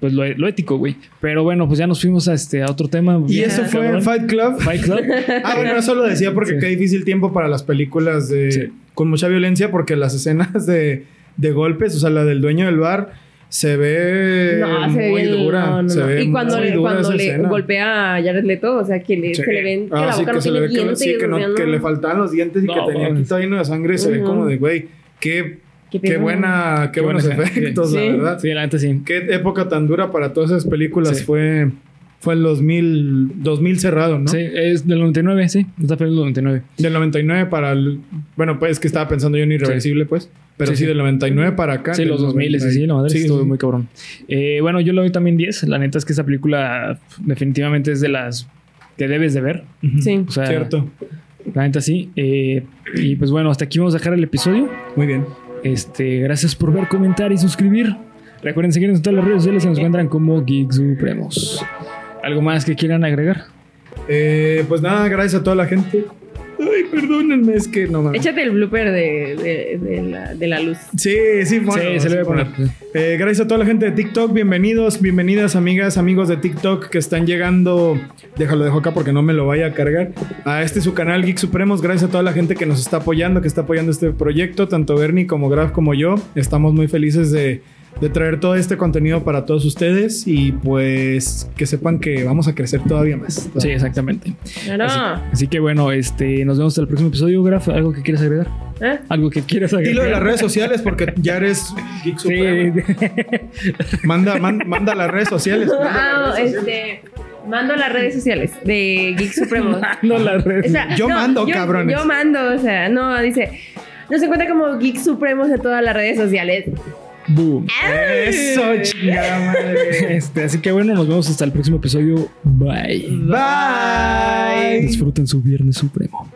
pues lo, lo ético, güey. Pero bueno, pues ya nos fuimos a este a otro tema. ¿Y Bien, eso fue. Fight Club? Fight Club. *laughs* Ah, bueno, eso lo decía porque Sí. qué difícil tiempo para las películas de Sí. con mucha violencia porque las escenas de, de golpes, o sea, la del dueño del bar se ve No, se ve muy bien, dura, no, no, se no. ve Y cuando muy le, dura cuando le escena. golpea a Jared Leto, o sea, que le, Sí. se le ven que Ah, la sí, boca no se le tiene ve que, dientes. sí, que, no- que no. le faltaban los dientes y No, que tenía aquí todo lleno de sangre, se ve como de, güey, qué, Qué qué buena, qué, Qué buenos buena- efectos, sí. la Sí. verdad. Sí, la neta sí. Qué época tan dura para todas esas películas Sí. fue fue el 2000 2000 cerrado, ¿no? Sí, es del 99, sí. Esta fue del 99. Del 99 para el... Bueno, pues es que estaba pensando yo en Irreversible, pues. Pero sí, Sí, sí. del 99 para acá. Sí, los 2000, sí, sí, la madre Sí, estuvo sí. muy cabrón. Eh, bueno, yo le doy también 10. La neta es que esa película definitivamente es de las que debes de ver. Sí. O sea, Cierto. la neta sí. Eh, y pues bueno, hasta aquí vamos a dejar el episodio. Muy bien. Este, gracias por ver, comentar y suscribir. Recuerden seguirnos en todas las redes sociales, se nos encuentran como Geek Supremos. ¿Algo más que quieran agregar? Eh, pues nada, gracias a toda la gente. Ay, perdónenme, es que no mames. Échate el blooper de, de, de la, de la luz. Sí, sí, bueno, sí, se le voy a poner. Eh, gracias a toda la gente de TikTok. Bienvenidos, bienvenidas, amigas, amigos de TikTok que están llegando. Déjalo, dejo acá porque no me lo vaya a cargar. A este su canal Geek Supremos. Gracias a toda la gente que nos está apoyando, que está apoyando este proyecto. Tanto Bernie como Graf como yo. Estamos muy felices de, de traer todo este contenido para todos ustedes. Y pues que sepan que vamos a crecer todavía más. Sí, exactamente. Claro. Así, así que bueno, este, nos vemos hasta el próximo episodio. Graf, ¿algo que quieras agregar? ¿Eh? ¿Algo que quieras agregar? Dilo de las redes sociales porque ya eres Geek Supremo. Sí. Manda, man- manda las redes sociales. manda las Ah, redes sociales. este. Mando las redes sociales de Geek Supremos. *laughs* No las redes. O sea, Yo mando, cabrones. Yo mando, o sea, no, dice. Nos encuentra como Geek Supremos en todas las redes sociales. Boom. Eso, chingada madre. Este, así que bueno, nos vemos hasta el próximo episodio. Bye. Bye. Disfruten su Viernes Supremo.